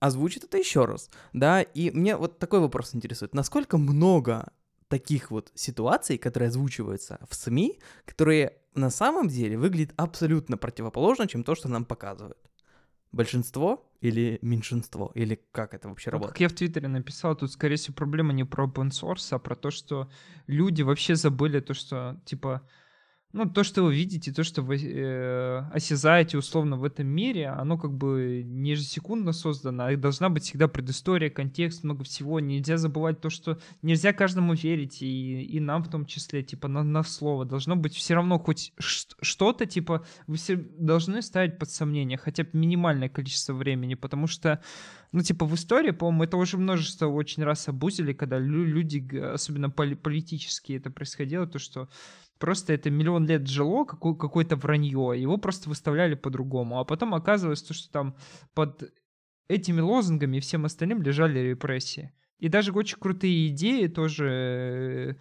S2: озвучит это еще раз, да, и мне вот такой вопрос интересует, насколько много таких вот ситуаций, которые озвучиваются в СМИ, которые на самом деле выглядят абсолютно противоположно, чем то, что нам показывают. Большинство или меньшинство? Или как это вообще работает?
S1: Как я в Твиттере написал, тут, скорее всего, проблема не про open source, а про то, что люди вообще забыли то, что, типа, ну, то, что вы видите, то, что вы э, осязаете условно в этом мире, оно как бы не ежесекундно создано, а должна быть всегда предыстория, контекст, много всего. Нельзя забывать то, что нельзя каждому верить, и, и нам в том числе, типа, на, на слово. Должно быть все равно хоть что-то, типа, вы все должны ставить под сомнение, хотя бы минимальное количество времени, потому что ну, типа, в истории, по-моему, это уже множество очень раз обузили, когда лю- люди, особенно поли- политически это происходило, то, что просто это миллион лет жило, какое- какое-то вранье, его просто выставляли по-другому. А потом оказывалось, то, что там под этими лозунгами и всем остальным лежали репрессии. И даже очень крутые идеи тоже э,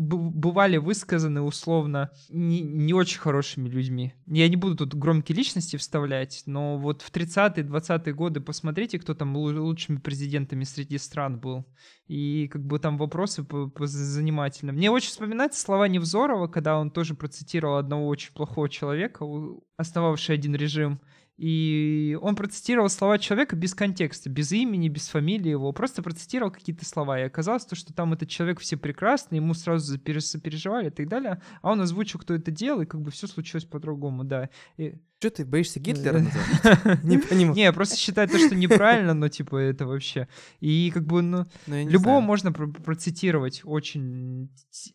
S1: бывали высказаны условно не, не очень хорошими людьми. Я не буду тут громкие личности вставлять, но вот в 30-е, 20-е годы посмотрите, кто там лу- лучшими президентами среди стран был. И как бы там вопросы по. Мне очень вспоминаются слова Невзорова, когда он тоже процитировал одного очень плохого человека, основавший один режим. И он процитировал слова человека без контекста, без имени, без фамилии его, просто процитировал какие-то слова. И оказалось то, что там этот человек все прекрасный, ему сразу сопереживали и так далее. А он озвучил, кто это делал, и как бы все случилось по-другому, да. И-
S2: Что ты боишься Гитлера называть? Не понимаю.
S1: Не, просто считаю то, что неправильно, но типа это вообще. И как бы, ну,
S2: Ну,
S1: Любого можно про- процитировать очень...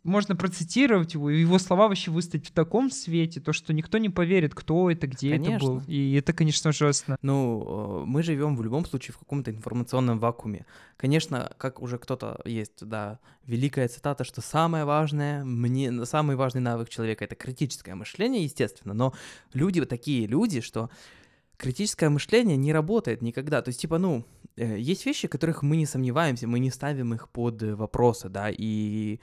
S1: Можно процитировать его, и его слова вообще выставить в таком свете, то, что никто не поверит, кто это, где это был. И это, конечно, ужасно.
S2: Ну, э, мы живем в любом случае в каком-то информационном вакууме. Конечно, как уже кто-то есть, да, великая цитата, что самое важное, мне, самый важный навык человека — это критическое мышление, естественно, но люди вот такие люди, что критическое мышление не работает никогда. То есть, типа, ну, э, есть вещи, которых мы не сомневаемся, мы не ставим их под э, вопросы, да, и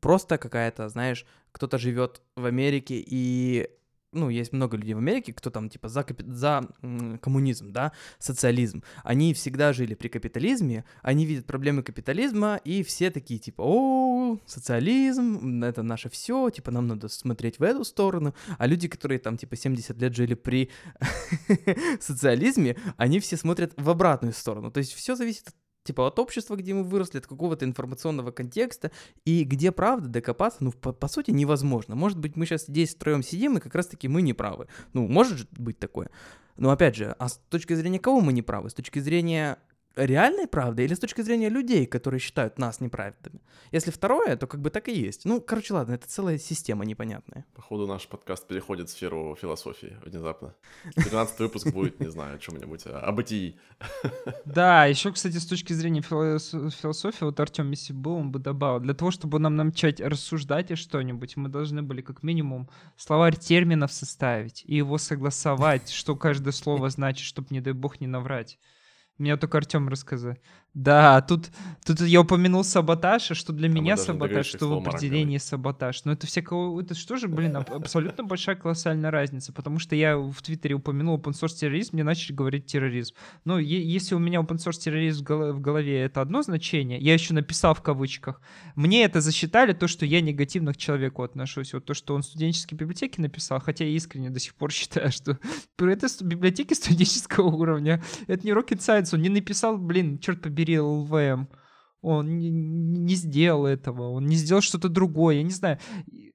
S2: просто какая-то, знаешь, кто-то живет в Америке и ну, есть много людей в Америке, кто там, типа, за, капи- за коммунизм, да, социализм. Они всегда жили при капитализме, они видят проблемы капитализма, и все такие, типа, о, социализм, это наше все, типа, нам надо смотреть в эту сторону. А люди, которые там, типа, 70 лет жили при социализме, они все смотрят в обратную сторону. То есть все зависит от типа от общества, где мы выросли, от какого-то информационного контекста, и где правда докопаться, ну, по, по сути, невозможно. Может быть, мы сейчас здесь втроем сидим, и как раз-таки мы не правы. Ну, может же быть такое. Но опять же, а с точки зрения кого мы не правы? С точки зрения реальной правды или с точки зрения людей, которые считают нас неправильными? Если второе, то как бы так и есть. Ну, короче, ладно, это целая система непонятная.
S3: Походу, наш подкаст переходит в сферу философии внезапно. 13 выпуск будет, не знаю, о чем-нибудь, о бытии.
S1: Да, еще, кстати, с точки зрения филос- философии, вот Артем, если бы был, он бы добавил, для того, чтобы нам начать рассуждать о что-нибудь, мы должны были как минимум словарь терминов составить и его согласовать, что каждое слово значит, чтобы, не дай бог, не наврать. Мне только Артем рассказал. Да, тут, тут я упомянул саботаж, и что для
S3: мы
S1: меня саботаж, что в определении саботаж. Но это всякого, это что же, блин, аб- абсолютно большая колоссальная разница, потому что я в Твиттере упомянул open source терроризм, мне начали говорить терроризм. Ну, если у меня open source терроризм в в голове это одно значение, я еще написал в кавычках, мне это засчитали то, что я негативно к человеку отношусь. Вот то, что он в студенческой библиотеке написал, хотя я искренне до сих пор считаю, что это библиотеки студенческого уровня. Это не rocket science, он не написал, блин, черт побери, ЛВМ. Он не, не- сделал этого, он не сделал что-то другое, я не знаю.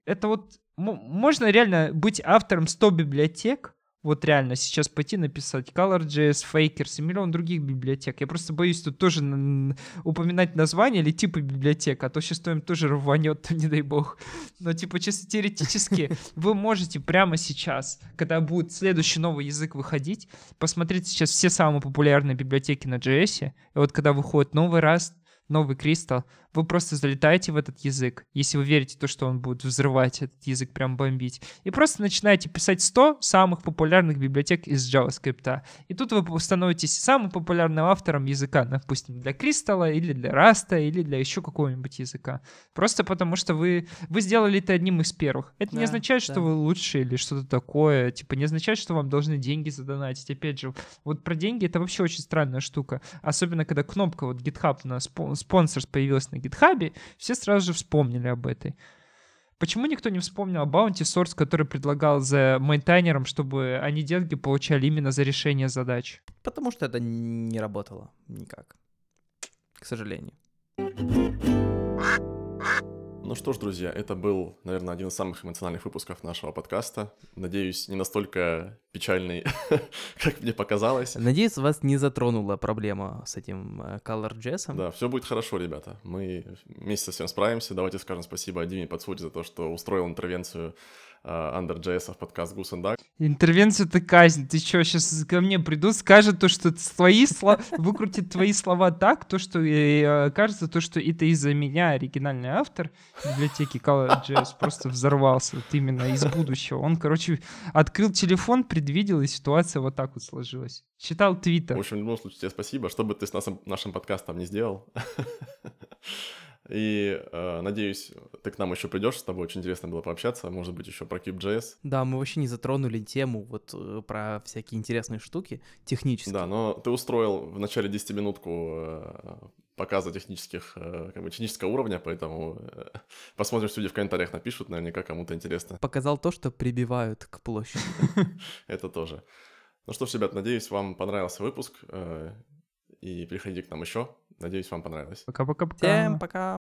S1: Это вот, можно реально быть автором 100 библиотек, вот реально сейчас пойти написать ColorJS, Fakers и миллион других библиотек. Я просто боюсь тут тоже упоминать название или типы библиотек, а то сейчас кто-нибудь тоже рванет, не дай бог. Но типа чисто теоретически вы можете прямо сейчас, когда будет следующий новый язык выходить, посмотреть сейчас все самые популярные библиотеки на JS, и вот когда выходит новый Rust, новый Crystal, вы просто залетаете в этот язык, если вы верите в то, что он будет взрывать этот язык, прям бомбить, и просто начинаете писать 100 самых популярных библиотек из JavaScript. И тут вы становитесь самым популярным автором языка, допустим, для Crystal, или для Rust, или для еще какого-нибудь языка. Просто потому что вы, вы сделали это одним из первых. Это не
S2: Да,
S1: означает, что
S2: да.
S1: вы лучше или что-то такое. Типа не означает, что вам должны деньги задонатить. Опять же, вот про деньги это вообще очень странная штука. Особенно, когда кнопка вот GitHub на спон- спонсор появилась на GitHub, все сразу же вспомнили об этой. Почему никто не вспомнил о Bounty Source, который предлагал за мейнтайнерам, чтобы они деньги получали именно за решение задач?
S2: Потому что это не работало никак. К сожалению.
S3: Ну что ж, друзья, это был, наверное, один из самых эмоциональных выпусков нашего подкаста. Надеюсь, не настолько печальный, как мне показалось.
S2: Надеюсь, вас не затронула проблема с этим э, ColorJS.
S3: Да, все будет хорошо, ребята. Мы вместе со всем справимся. Давайте скажем спасибо Диме Подсуде за то, что устроил интервенцию Under.js в подкаст Goose and Duck.
S1: Интервенция это казнь. Ты что, сейчас ко мне придут, скажут то, что твои слова, выкрутят твои слова так, то, что э, кажется, то, что это из-за меня оригинальный автор библиотеки ColorJS просто взорвался вот именно из будущего. Он, короче, открыл телефон, предвидел, и ситуация вот так вот сложилась. Читал
S3: В
S1: твиттер.
S3: общем, в любом случае, тебе спасибо, что бы ты с нашим, нашим подкастом не сделал. И э, надеюсь, ты к нам еще придешь, с тобой очень интересно было пообщаться, может быть, еще про Cube.js.
S2: Да, мы вообще не затронули тему вот э, про всякие интересные штуки технические.
S3: Да, но ты устроил в начале 10 минутку э, показа технических, э, как бы технического уровня, поэтому э, посмотрим, что люди в комментариях напишут, наверняка кому-то интересно.
S2: Показал то, что прибивают к площади.
S3: Это тоже. Ну что ж, ребят, надеюсь, вам понравился выпуск, э, и приходите к нам еще. Надеюсь, вам понравилось.
S1: Пока-пока-пока.
S2: Всем пока!